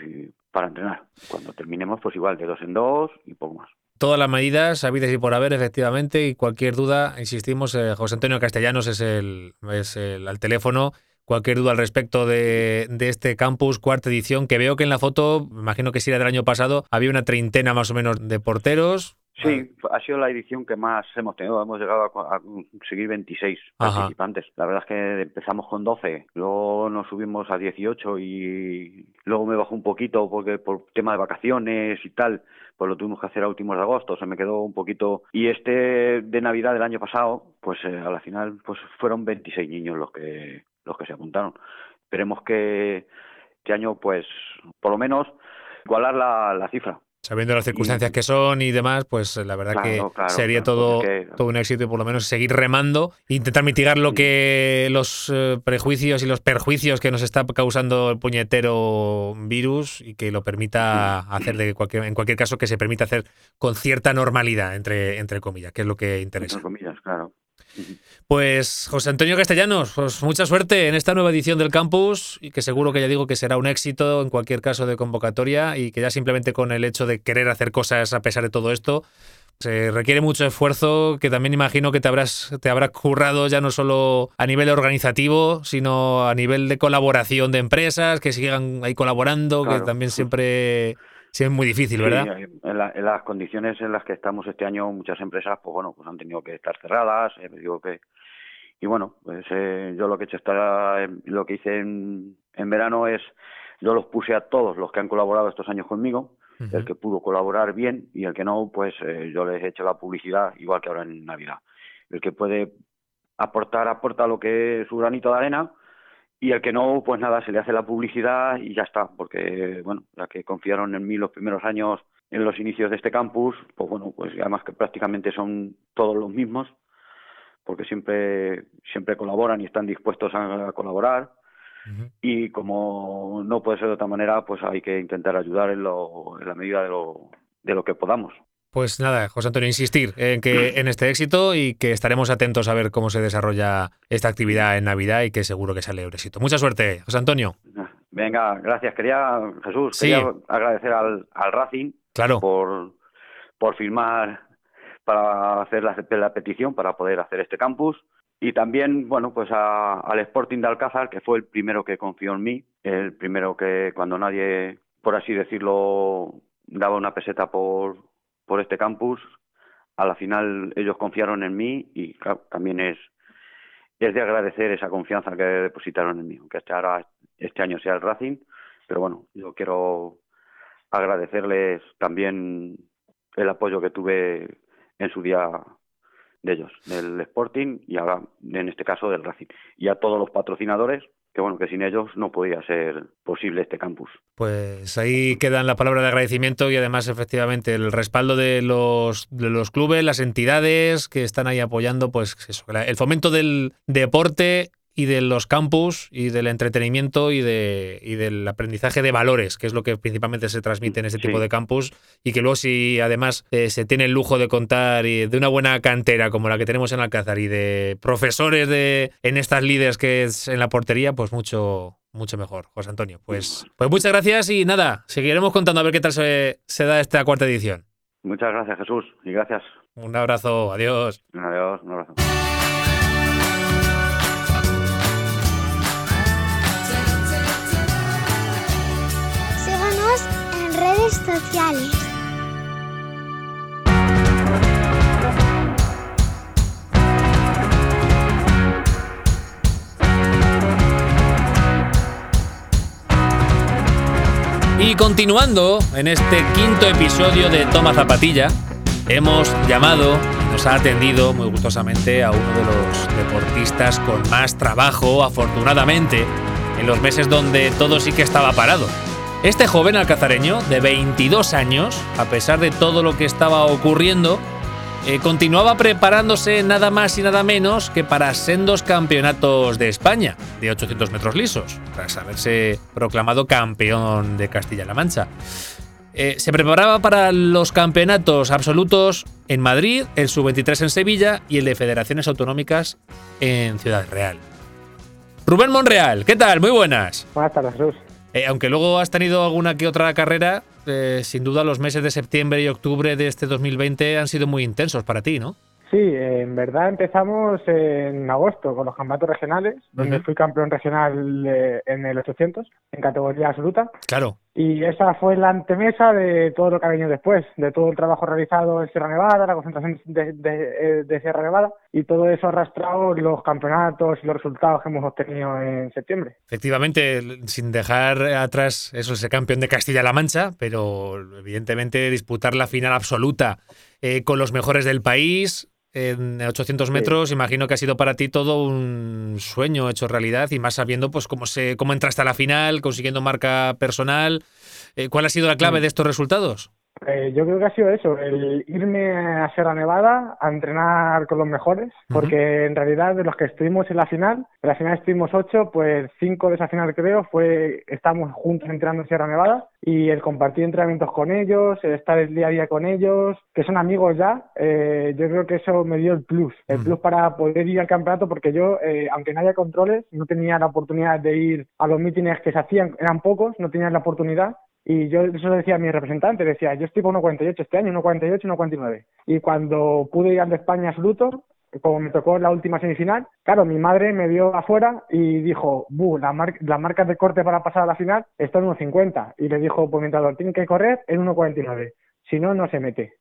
para entrenar. Cuando terminemos, pues igual, de dos en dos y poco más. Todas las medidas habidas y por haber, efectivamente, y cualquier duda, insistimos, eh, José Antonio Castellanos es el, es el al teléfono. Cualquier duda al respecto de, de, este campus, cuarta edición, que veo que en la foto, imagino que si era del año pasado, había una treintena más o menos de porteros, Sí, ha sido la edición que más hemos tenido. Hemos llegado a, conseguir 26 participantes. La verdad es que empezamos con 12, luego nos subimos a 18 y luego me bajó un poquito porque por tema de vacaciones y tal, pues lo tuvimos que hacer a últimos de agosto. Se me quedó un poquito. Y este de Navidad del año pasado, pues eh, a la final, pues fueron 26 niños los que los que se apuntaron. Esperemos que este año, pues, por lo menos igualar la, la cifra Sabiendo las circunstancias que son y demás, pues la verdad que sería todo, todo un éxito y por lo menos seguir remando intentar mitigar lo que los eh, prejuicios y los perjuicios que nos está causando el puñetero virus y que lo permita hacer de cualquier, en cualquier caso que se permita hacer con cierta normalidad, entre, entre comillas, que es lo que interesa. Entre comillas, claro. Pues José Antonio Castellanos, pues mucha suerte en esta nueva edición del campus y que seguro que ya digo que será un éxito en cualquier caso de convocatoria y que ya simplemente con el hecho de querer hacer cosas a pesar de todo esto se requiere mucho esfuerzo que también imagino que te habrás te habrá currado ya no solo a nivel organizativo sino a nivel de colaboración de empresas que sigan ahí colaborando que también siempre Sí, es muy difícil, ¿verdad? en, las condiciones en las que estamos este año, muchas empresas, pues bueno, pues han tenido que estar cerradas. Eh, digo que y bueno, pues eh, yo lo que he hecho está, lo que hice en, en, verano es, yo los puse a todos los que han colaborado estos años conmigo, el que pudo colaborar bien y el que no, pues eh, yo les he hecho la publicidad igual que ahora en Navidad. El que puede aportar, aporta lo que es su granito de arena y el que no, pues nada, se le hace la publicidad y ya está, porque, bueno, ya que confiaron en mí los primeros años en los inicios de este campus, pues bueno, pues además que prácticamente son todos los mismos, porque siempre, siempre colaboran y están dispuestos a, colaborar. Y como no puede ser de otra manera, pues hay que intentar ayudar en, lo, en la medida de lo, de lo que podamos. Pues nada, José Antonio, insistir en que en este éxito y que estaremos atentos a ver cómo se desarrolla esta actividad en Navidad y que seguro que sale un éxito. Mucha suerte, José Antonio. Venga, gracias. Quería, Jesús, quería agradecer al, al Racing claro. por, por firmar para hacer la, la, petición para poder hacer este campus. Y también, bueno, pues al Sporting de Alcázar, que fue el primero que confió en mí, el primero que cuando nadie, por así decirlo, daba una peseta por, por este campus. A la final ellos confiaron en mí y también es, es de agradecer esa confianza que depositaron en mí, aunque este, ahora, este año sea el Racing. Pero bueno, yo quiero agradecerles también el apoyo que tuve en su día de ellos, del Sporting y ahora en este caso del Racing. Y a todos los patrocinadores que bueno, que sin ellos no podía ser posible este campus. Pues ahí quedan las palabras de agradecimiento y además efectivamente el respaldo de los, de los clubes, las entidades que están ahí apoyando, pues eso, el fomento del deporte y de los campus y del entretenimiento y, de, y del aprendizaje de valores, que es lo que principalmente se transmite en este tipo de campus y que luego si además eh, se tiene el lujo de contar y de una buena cantera como la que tenemos en Alcázar y de profesores de en estas líderes que es en la portería, pues mucho mucho mejor, José Antonio. Pues, pues muchas gracias y nada, seguiremos contando a ver qué tal se, se da esta cuarta edición. Muchas gracias, Jesús, y gracias. Un abrazo, adiós. Adiós, un abrazo. Sociales. Y continuando en este quinto episodio de Toma Zapatilla, hemos llamado nos ha atendido muy gustosamente a uno de los deportistas con más trabajo, afortunadamente, en los meses donde todo sí que estaba parado. Este joven alcazareño, de 22 años, a pesar de todo lo que estaba ocurriendo, eh, continuaba preparándose nada más y nada menos que para sendos campeonatos de España de 800 metros lisos, tras haberse proclamado campeón de Castilla-La Mancha. Eh, se preparaba para los campeonatos absolutos en Madrid, el sub-23 en Sevilla y el de federaciones autonómicas en Ciudad Real. Rubén Monreal, ¿qué tal? Muy buenas. Buenas tardes, Jesús. Eh, aunque luego has tenido alguna que otra carrera, eh, sin duda los meses de septiembre y octubre de este 2020 han sido muy intensos para ti, ¿no? Sí, en verdad empezamos en agosto con los campeonatos regionales, donde fui campeón regional eh, en el 800, en categoría absoluta. Claro. Y esa fue la antemesa de todo lo que ha venido después, de todo el trabajo realizado en Sierra Nevada, la concentración de, de- eh, de Sierra Nevada, y todo eso arrastrado los campeonatos y los resultados que hemos obtenido en septiembre. Efectivamente, sin dejar atrás eso, ese campeón de Castilla-La Mancha, pero evidentemente disputar la final absoluta eh, con los mejores del país en 800 metros, imagino que ha sido para ti todo un sueño hecho realidad y más sabiendo pues cómo se cómo entraste a la final, consiguiendo marca personal. Eh, ¿Cuál ha sido la clave Mm. de estos resultados? Eh, yo creo que ha sido eso, el irme a Sierra Nevada a entrenar con los mejores, porque en realidad de los que estuvimos en la final, en la final estuvimos ocho, pues cinco de esa final creo fue, estamos juntos entrenando en Sierra Nevada y el compartir entrenamientos con ellos, el estar el día a día con ellos, que son amigos ya, eh, yo creo que eso me dio el plus, el plus para poder ir al campeonato porque yo, eh, aunque no haya controles, no tenía la oportunidad de ir a los mítines que se hacían, eran pocos, no tenía la oportunidad y yo eso le decía a mi representante, decía, yo estoy por 1.48 este año, 1.48, 1.49. Y cuando pude ir al de España absoluto, como me tocó la última semifinal, claro, mi madre me vio afuera y dijo, bu, la mar las marcas de corte para pasar a la final están en 1.50. Y le dijo, pues mi entrenador, tiene que correr en 1.49, si no, no se mete.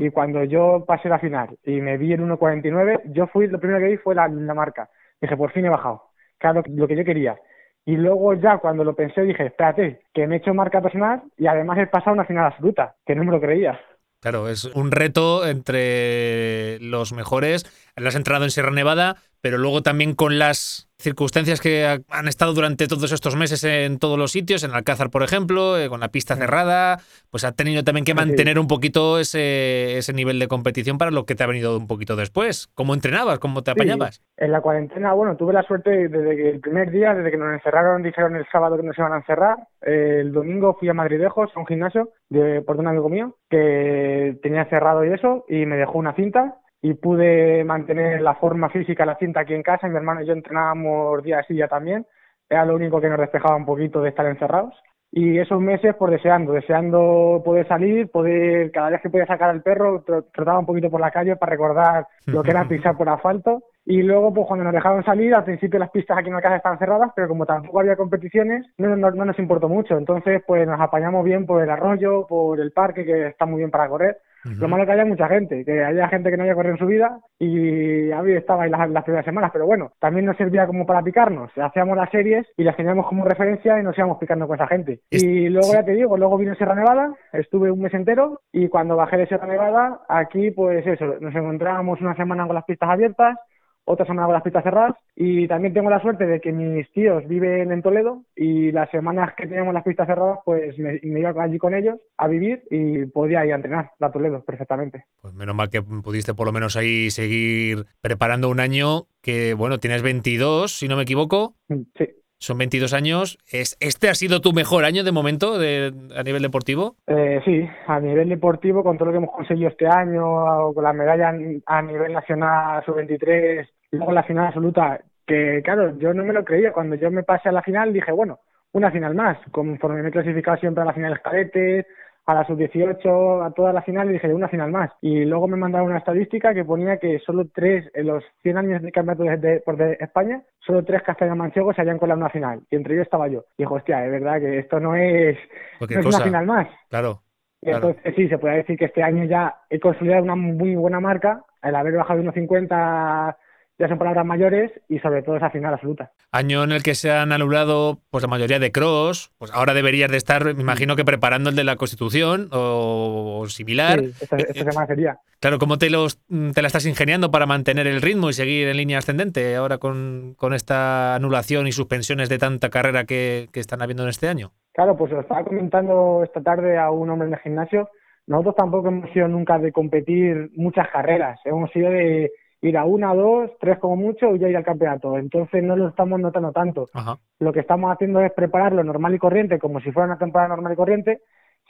Y cuando yo pasé la final y me vi en 1.49, yo fui, lo primero que vi fue la, la marca. Dije, por fin he bajado. Claro, lo que yo quería. Y luego ya cuando lo pensé dije, espérate, que me he hecho marca personal y además he pasado una final absoluta, que no me lo creía. Claro, es un reto entre los mejores. Has entrenado en Sierra Nevada, pero luego también con las circunstancias que ha- han estado durante todos estos meses en todos los sitios, en Alcázar, por ejemplo, eh, con la pista cerrada, pues ha tenido también que mantener un poquito ese, ese nivel de competición para lo que te ha venido un poquito después. ¿Cómo entrenabas? ¿Cómo te Sí, apañabas? en la cuarentena, bueno, tuve la suerte desde que el primer día, desde que nos encerraron, dijeron el sábado que nos iban a encerrar. el domingo fui a Madridejos, a un gimnasio de, por un amigo mío que tenía cerrado y eso, y me dejó una cinta y pude mantener la forma física, la cinta aquí en casa. Mi hermano y yo entrenábamos día sí, día también. Era lo único que nos despejaba un poquito de estar encerrados. Y esos meses, pues deseando, deseando poder salir, poder, cada vez que podía sacar al perro, tro- trotaba un poquito por la calle para recordar lo que era pisar por asfalto. Y luego, pues cuando nos dejaron salir, al principio las pistas aquí en la casa estaban cerradas, pero como tampoco había competiciones, no, no, no nos importó mucho. Entonces, pues nos apañamos bien por el arroyo, por el parque, que está muy bien para correr. Lo malo que había mucha gente, que había gente que no había corrido en su vida y había estaba ahí las, las primeras semanas, pero bueno, también nos servía como para picarnos. Hacíamos las series y las teníamos como referencia y nos íbamos picando con esa gente. Y luego ya te digo, luego vine a Sierra Nevada, estuve un mes entero y cuando bajé de Sierra Nevada, aquí pues eso, nos encontrábamos una semana con las pistas abiertas, otra semana con las pistas cerradas y también tengo la suerte de que mis tíos viven en Toledo y las semanas que teníamos las pistas cerradas pues me, me iba allí con ellos a vivir y podía ir a entrenar a Toledo perfectamente. Pues menos mal que pudiste por lo menos ahí seguir preparando un año que, bueno, tienes 22, si no me equivoco. Sí. Son 22 años. ¿Es, ¿Este ha sido tu mejor año de momento de, a nivel deportivo? Eh, sí, a nivel deportivo, con todo lo que hemos conseguido este año, con la medalla a nivel nacional sub-23, y luego la final absoluta, que claro, yo no me lo creía. Cuando yo me pasé a la final dije, bueno, una final más. Conforme me he clasificado siempre a la final cadetes, a la sub-18, a toda la final, y dije, una final más. Y luego me mandaron una estadística que ponía que solo tres, en los 100 años de campeonato de, de- España, solo tres castellano-manchegos se habían colado en una final. Y entre ellos estaba yo. Y dije, hostia, es verdad que esto no es, no es una final más. Claro. Y Claro. entonces sí, se puede decir que este año ya he consolidado una muy buena marca, el haber bajado de 1.50 ya son palabras mayores y sobre todo esa final absoluta. Año en el que se han anulado pues la mayoría de cross, pues ahora deberías de estar, me imagino que preparando el de la Constitución o, similar. Sí, esta, esta semana sería. Claro, ¿cómo te, los, te la estás ingeniando para mantener el ritmo y seguir en línea ascendente ahora con, con esta anulación y suspensiones de tanta carrera que, que están habiendo en este año? Claro, pues lo estaba comentando esta tarde a un hombre en el gimnasio. Nosotros tampoco hemos sido nunca de competir muchas carreras. Hemos sido de ir a una, dos, tres como mucho y ya ir al campeonato. Entonces no lo estamos notando tanto. Ajá. Lo que estamos haciendo es prepararlo normal y corriente, como si fuera una temporada normal y corriente.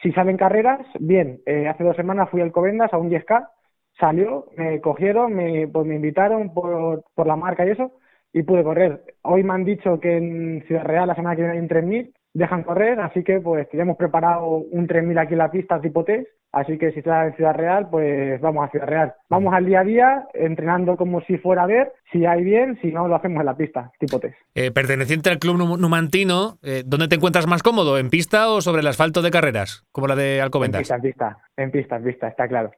Si salen carreras, bien. Eh, hace dos semanas fui al Covendas a un 10K, salió, me cogieron, me, pues me invitaron por, por la marca y eso, y pude correr. Hoy me han dicho que en Ciudad Real la semana que viene hay un 3000, dejan correr, así que pues ya hemos preparado un 3000 aquí en la pista tipo test, así que si está en Ciudad Real, pues vamos a Ciudad Real. Vamos al día a día, entrenando como si fuera a ver, si hay bien, si no lo hacemos en la pista, tipo test. Eh, perteneciente al club num- numantino, eh, ¿dónde te encuentras más cómodo? ¿En pista o sobre el asfalto de carreras? Como la de En Alcobendas. pista, en pista, en pista, en pista, está claro.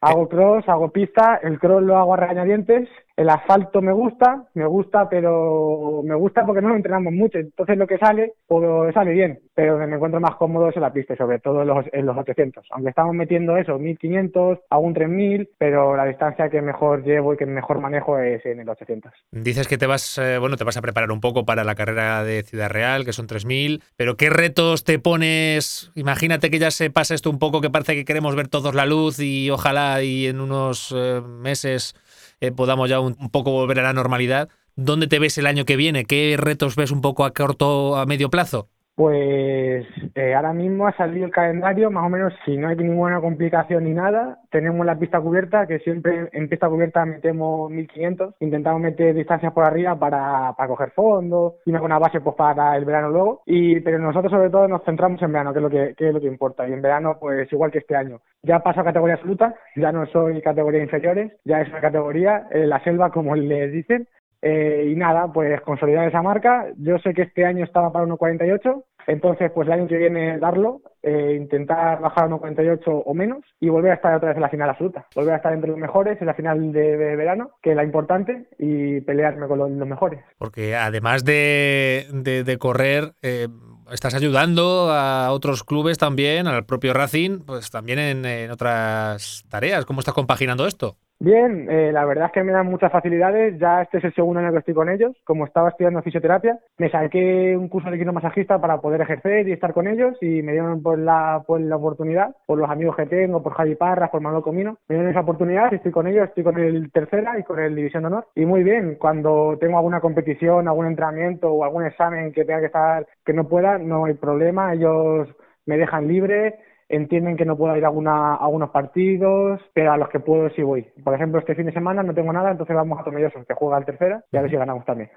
Hago cross, hago pista, el cross lo hago a regañadientes, el asfalto me gusta, me gusta, pero me gusta porque no lo entrenamos mucho, entonces lo que sale, pues sale bien, pero me encuentro más cómodo es en la pista, sobre todo en los, en los 800, aunque estamos metiendo eso, 1500, hago un 3000, pero la distancia que mejor llevo y que mejor manejo es en el 800. Dices que te vas, eh, bueno, te vas a preparar un poco para la carrera de Ciudad Real, que son 3.000, pero ¿qué retos te pones? Imagínate que ya se pasa esto un poco, que parece que queremos ver todos la luz y ojalá y en unos eh, meses eh, podamos ya un, un poco volver a la normalidad. ¿Dónde te ves el año que viene? ¿Qué retos ves un poco a corto, a medio plazo? Pues eh, ahora mismo ha salido el calendario, más o menos, si no hay ninguna complicación ni nada, tenemos la pista cubierta, que siempre en pista cubierta metemos 1500, intentamos meter distancias por arriba para, para coger fondo y una base pues para el verano luego, y pero nosotros sobre todo nos centramos en verano, que es lo que, que es lo que importa, y en verano pues igual que este año. Ya paso a categoría absoluta, ya no soy categoría inferiores, ya es una categoría, eh, la selva como le dicen, eh, y nada, pues consolidar esa marca. Yo sé que este año estaba para 1.48, entonces pues el año que viene darlo, eh, intentar bajar a 1.48 o menos y volver a estar otra vez en la final absoluta. Volver a estar entre los mejores en la final de, verano, que es la importante, y pelearme con los, mejores. Porque además de, de- correr, eh, estás ayudando a otros clubes también, al propio Racing, pues también en otras tareas. ¿Cómo estás compaginando esto? Bien, eh, la verdad es que me dan muchas facilidades. Ya este es el segundo año que estoy con ellos. Como estaba estudiando fisioterapia, me saqué un curso de quiromasajista para poder ejercer y estar con ellos y me dieron por la, por la oportunidad, por los amigos que tengo, por Javi Parras, por Manuel Comino. Me dieron esa oportunidad y estoy con ellos, estoy con el tercera y con el División de Honor. Y muy bien, cuando tengo alguna competición, algún entrenamiento o algún examen que tenga que estar, que no pueda, no hay problema. Ellos me dejan libre entienden que no puedo ir a, alguna, a algunos partidos, pero a los que puedo sí voy. Por ejemplo, este fin de semana no tengo nada, entonces vamos a Tomelloso, que juega al tercera, y a ver si ganamos también.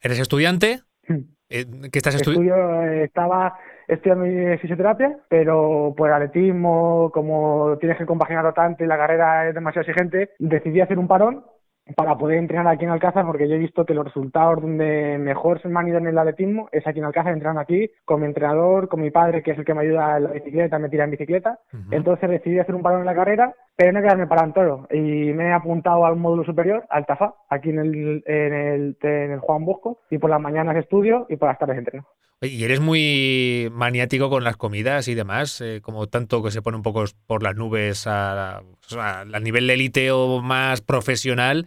¿Eres estudiante? Eh, ¿Qué estás estudiando? Estudio, eh, estaba estudiando fisioterapia, pero por atletismo, como tienes que compaginarlo tanto y la carrera es demasiado exigente, decidí hacer un parón para poder entrenar aquí en Alcázar porque yo he visto que los resultados donde mejor se me han ido en el atletismo es aquí en Alcázar, entrenando aquí con mi entrenador, con mi padre que es el que me ayuda en la bicicleta, me tira en bicicleta. Entonces decidí hacer un parón en la carrera, pero no quedarme parado en todo y me he apuntado al módulo superior, al TAFA, aquí en el, en el, en el Juan Bosco y por las mañanas estudio y por las tardes entreno. Y eres muy maniático con las comidas y demás, eh, como tanto que se pone un poco por las nubes a, o sea, al nivel de élite o más profesional.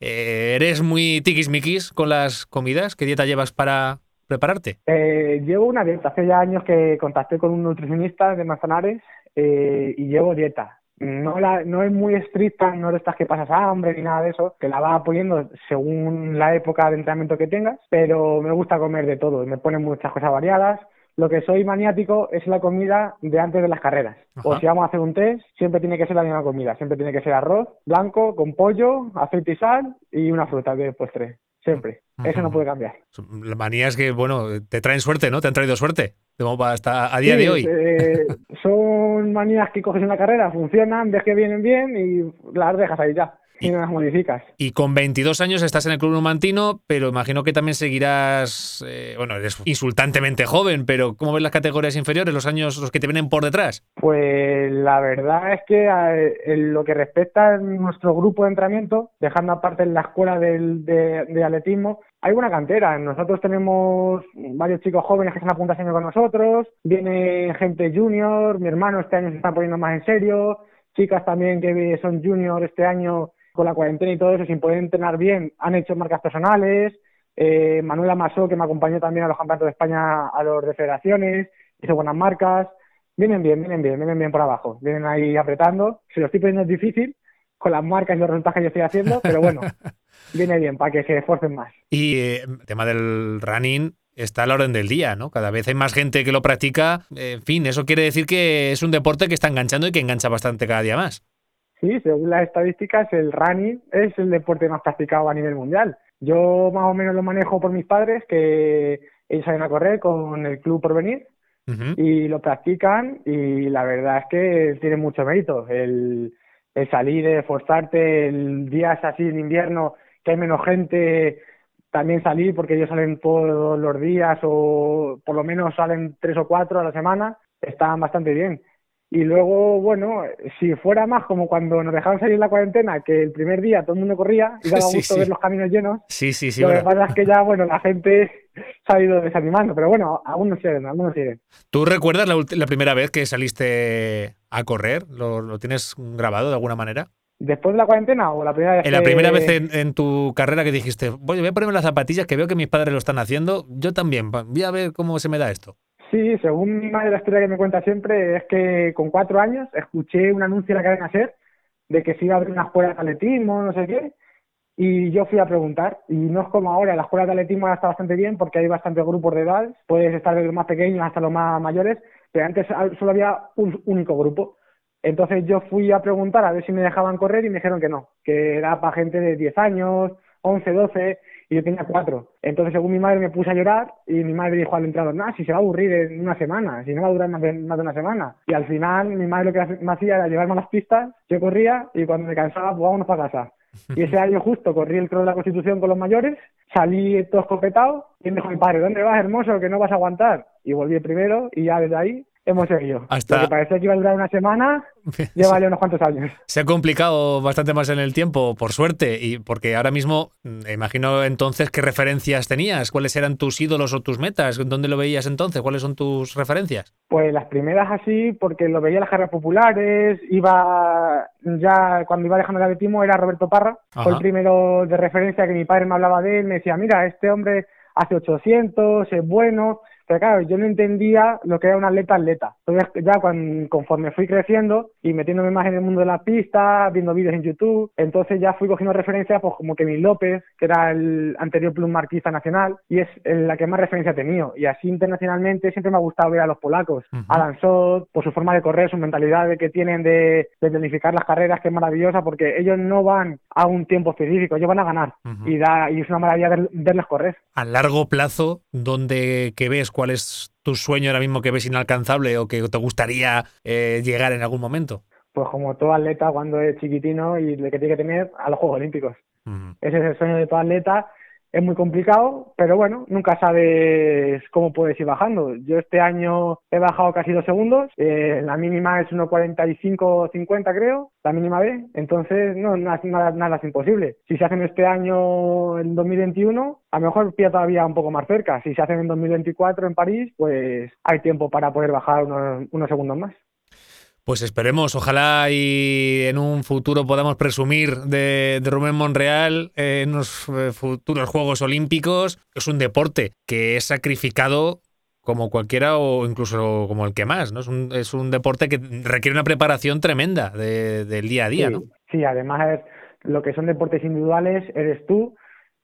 Eh, ¿Eres muy tiquismiquis con las comidas? ¿Qué dieta llevas para prepararte? Eh, llevo una dieta. Hace ya años que contacté con un nutricionista de Manzanares eh, y llevo dieta. No, la, no es muy estricta, no de estas que pasas hambre ni nada de eso, que la vas poniendo según la época de entrenamiento que tengas, pero me gusta comer de todo, me ponen muchas cosas variadas. Lo que soy maniático es la comida de antes de las carreras. O Ajá. si vamos a hacer un test, siempre tiene que ser la misma comida. Siempre tiene que ser arroz blanco con pollo, aceite y sal y una fruta de postre. Siempre. Eso no puede cambiar. Manías que, bueno, te traen suerte, ¿no? Te han traído suerte. Hasta a día Sí, de hoy. eh, son manías que coges en la carrera, funcionan, ves que vienen bien y las dejas ahí ya. Y no las modificas. Y con 22 años estás en el club numantino, pero imagino que también seguirás, eh, bueno, eres insultantemente joven, pero ¿cómo ves las categorías inferiores, los años, los que te vienen por detrás? Pues la verdad es que eh, en lo que respecta a nuestro grupo de entrenamiento, dejando aparte la escuela del- de, de atletismo, hay buena cantera. Nosotros tenemos varios chicos jóvenes que este año con nosotros, viene gente junior, mi hermano este año se está poniendo más en serio, chicas también que son junior este año con la cuarentena y todo eso, sin poder entrenar bien, han hecho marcas personales. Eh, Manuela Masó, que me acompañó también a los campeonatos de España, a los de federaciones, hizo buenas marcas. Vienen bien, vienen bien, vienen bien por abajo. Vienen ahí apretando. Se lo estoy poniendo difícil con las marcas y los resultados que yo estoy haciendo, pero bueno, viene bien para que se esfuercen más. Y eh, el tema del running está a la orden del día, ¿no? Cada vez hay más gente que lo practica. En fin, eso quiere decir que es un deporte que está enganchando y que engancha bastante cada día más. Sí, según las estadísticas, el running es el deporte más practicado a nivel mundial. Yo más o menos lo manejo por mis padres, que ellos salen a correr con el Club Porvenir y lo practican y la verdad es que tiene mucho mérito. El, el salir, esforzarte, el días así en invierno que hay menos gente, también salir porque ellos salen todos los días o por lo menos salen tres o cuatro a la semana, están bastante bien. Y luego, bueno, si fuera más como cuando nos dejaron salir la cuarentena, que el primer día todo el mundo corría y daba Sí, gusto sí. ver los caminos llenos, Sí, sí, sí. lo que pasa es que ya, bueno, la gente se ha ido desanimando, pero bueno, algunos siguen, algunos siguen. ¿Tú recuerdas la, la primera vez que saliste a correr? ¿Lo, lo tienes grabado de alguna manera? ¿Después de la cuarentena o la primera vez En la que- primera vez en, en tu carrera que dijiste, voy, voy a ponerme las zapatillas que veo que mis padres lo están haciendo, yo también, voy a ver cómo se me da esto. Sí, según mi madre la historia que me cuenta siempre es que con cuatro años escuché un anuncio en la cadena SER de que se iba a abrir una escuela de atletismo, no sé qué, y yo fui a preguntar. Y no es como ahora, la escuela de atletismo ahora está bastante bien porque hay bastantes grupos de edad, puedes estar desde los más pequeños hasta los más mayores, pero antes solo había un único grupo. Entonces yo fui a preguntar a ver si me dejaban correr y me dijeron que no, que era para gente de 10 años, 11, 12, yo tenía cuatro. Entonces, según mi madre, me puse a llorar y mi madre dijo al entrenador, no, si se va a aburrir en una semana, si no va a durar más de, más de una semana. Y al final, mi madre lo que me hacía era llevarme a las pistas, yo corría y cuando me cansaba, pues vámonos para casa. Y ese año justo corrí el cross de la Constitución con los mayores, salí todo escopetado y me dijo mi padre, ¿dónde vas, hermoso? Que no vas a aguantar. Y volví primero y ya desde ahí hemos seguido. Hasta- Lo que parecía que iba a durar una semana, lleva ya unos cuantos años. Se ha complicado bastante más en el tiempo, por suerte, y porque ahora mismo, mm, imagino entonces qué referencias tenías, cuáles eran tus ídolos o tus metas, dónde lo veías entonces, cuáles son tus referencias. Pues las primeras así, porque lo veía en las carreras populares, iba ya cuando iba dejando el atletismo era Roberto Parra, Ajá. fue el primero de referencia que mi padre me hablaba de él, me decía, mira, este hombre hace 800, es bueno, pero claro, yo no entendía lo que era un atleta atleta. Entonces ya cuan- conforme fui creciendo y metiéndome más en el mundo de la pista, viendo vídeos en YouTube, entonces ya fui cogiendo referencias pues como Kevin López, que era el anterior plum marquista nacional, y es en la que más referencia he tenido. Y así internacionalmente siempre me ha gustado ver a los polacos, Alan Sot, por su forma de correr, su mentalidad de que tienen de, de planificar las carreras, que es maravillosa, porque ellos no van a un tiempo específico, ellos van a ganar. y, da, y es una maravilla ver- correr. A largo plazo, ¿dónde que ves? ¿Cuál es tu sueño ahora mismo que ves inalcanzable o que te gustaría eh, llegar en algún momento? Pues como todo atleta cuando es chiquitino y le que tiene que tener a los Juegos Olímpicos. Ese es el sueño de todo atleta. Es muy complicado, pero bueno, nunca sabes cómo puedes ir bajando. Yo este año he bajado casi dos segundos, eh, la mínima es 1.45-50 creo, la mínima B, entonces no, nada, es imposible. Si se hacen este año en 2021, a lo mejor pilla todavía un poco más cerca. Si se hacen en 2024 en París, pues hay tiempo para poder bajar unos segundos más. Pues esperemos, ojalá y en un futuro podamos presumir de, de Rubén Monreal en los eh, futuros Juegos Olímpicos. Es un deporte que es sacrificado como cualquiera o incluso como el que más, ¿no? Es un, es un deporte que requiere una preparación tremenda de- del día a día, sí, ¿no? Sí, además lo que son deportes individuales eres tú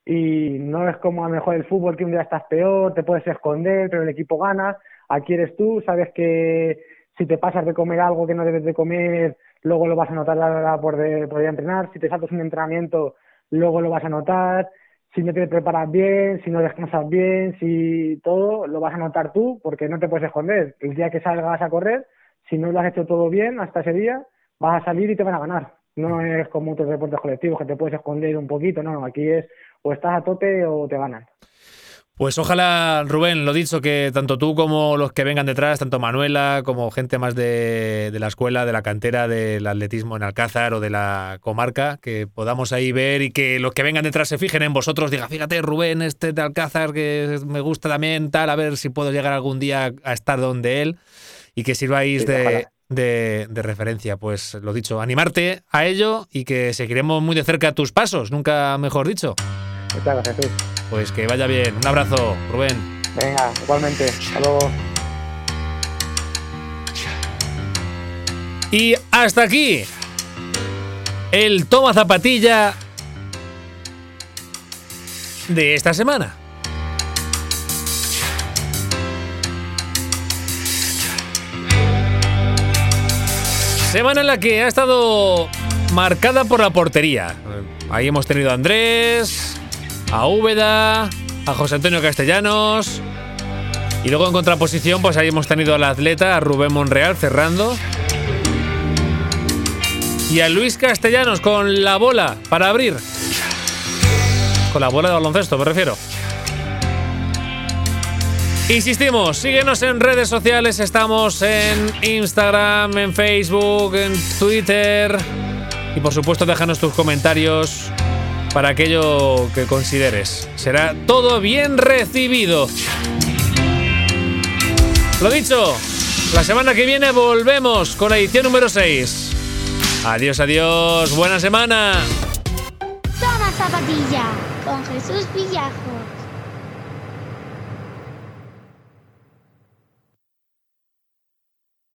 y no es como a lo mejor el fútbol que un día estás peor, te puedes esconder, pero el equipo gana. Aquí eres tú, sabes que si te pasas de comer algo que no debes de comer, luego lo vas a notar la hora por de, por a entrenar. Si te saltas un entrenamiento, luego lo vas a notar. Si no te preparas bien, si no descansas bien, si todo, lo vas a notar tú porque no te puedes esconder. El día que salgas a correr, si no lo has hecho todo bien hasta ese día, vas a salir y te van a ganar. No es como otros deportes colectivos que te puedes esconder un poquito, no, aquí es o estás a tope o te ganan. Pues ojalá, Rubén, lo dicho, que tanto tú como los que vengan detrás, tanto Manuela como gente más de, de, la escuela, de la cantera del atletismo en Alcázar o de la comarca, que podamos ahí ver y que los que vengan detrás se fijen en vosotros, diga, fíjate, Rubén, este de Alcázar que me gusta también, tal, a ver si puedo llegar algún día a estar donde él y que sirváis Sí, de, de, de referencia. Pues lo dicho, animarte a ello y que seguiremos muy de cerca tus pasos, nunca mejor dicho. Muchas gracias. Pues que vaya bien. Un abrazo, Rubén. Venga, igualmente. Hasta luego. Y hasta aquí el toma zapatilla de esta semana. Semana en la que ha estado marcada por la portería. Ahí hemos tenido a Andrés, a Úbeda, a José Antonio Castellanos. Y luego en contraposición, pues ahí hemos tenido al atleta, a Rubén Monreal cerrando. Y a Luis Castellanos con la bola para abrir. Con la bola de baloncesto, me refiero. Insistimos, síguenos en redes sociales, estamos en Instagram, en Facebook, en Twitter. Y por supuesto, déjanos tus comentarios para aquello que consideres. Será todo bien recibido. Lo dicho, la semana que viene volvemos con la edición número 6. Adiós, adiós, buena semana. Zapatilla con Jesús Villajos.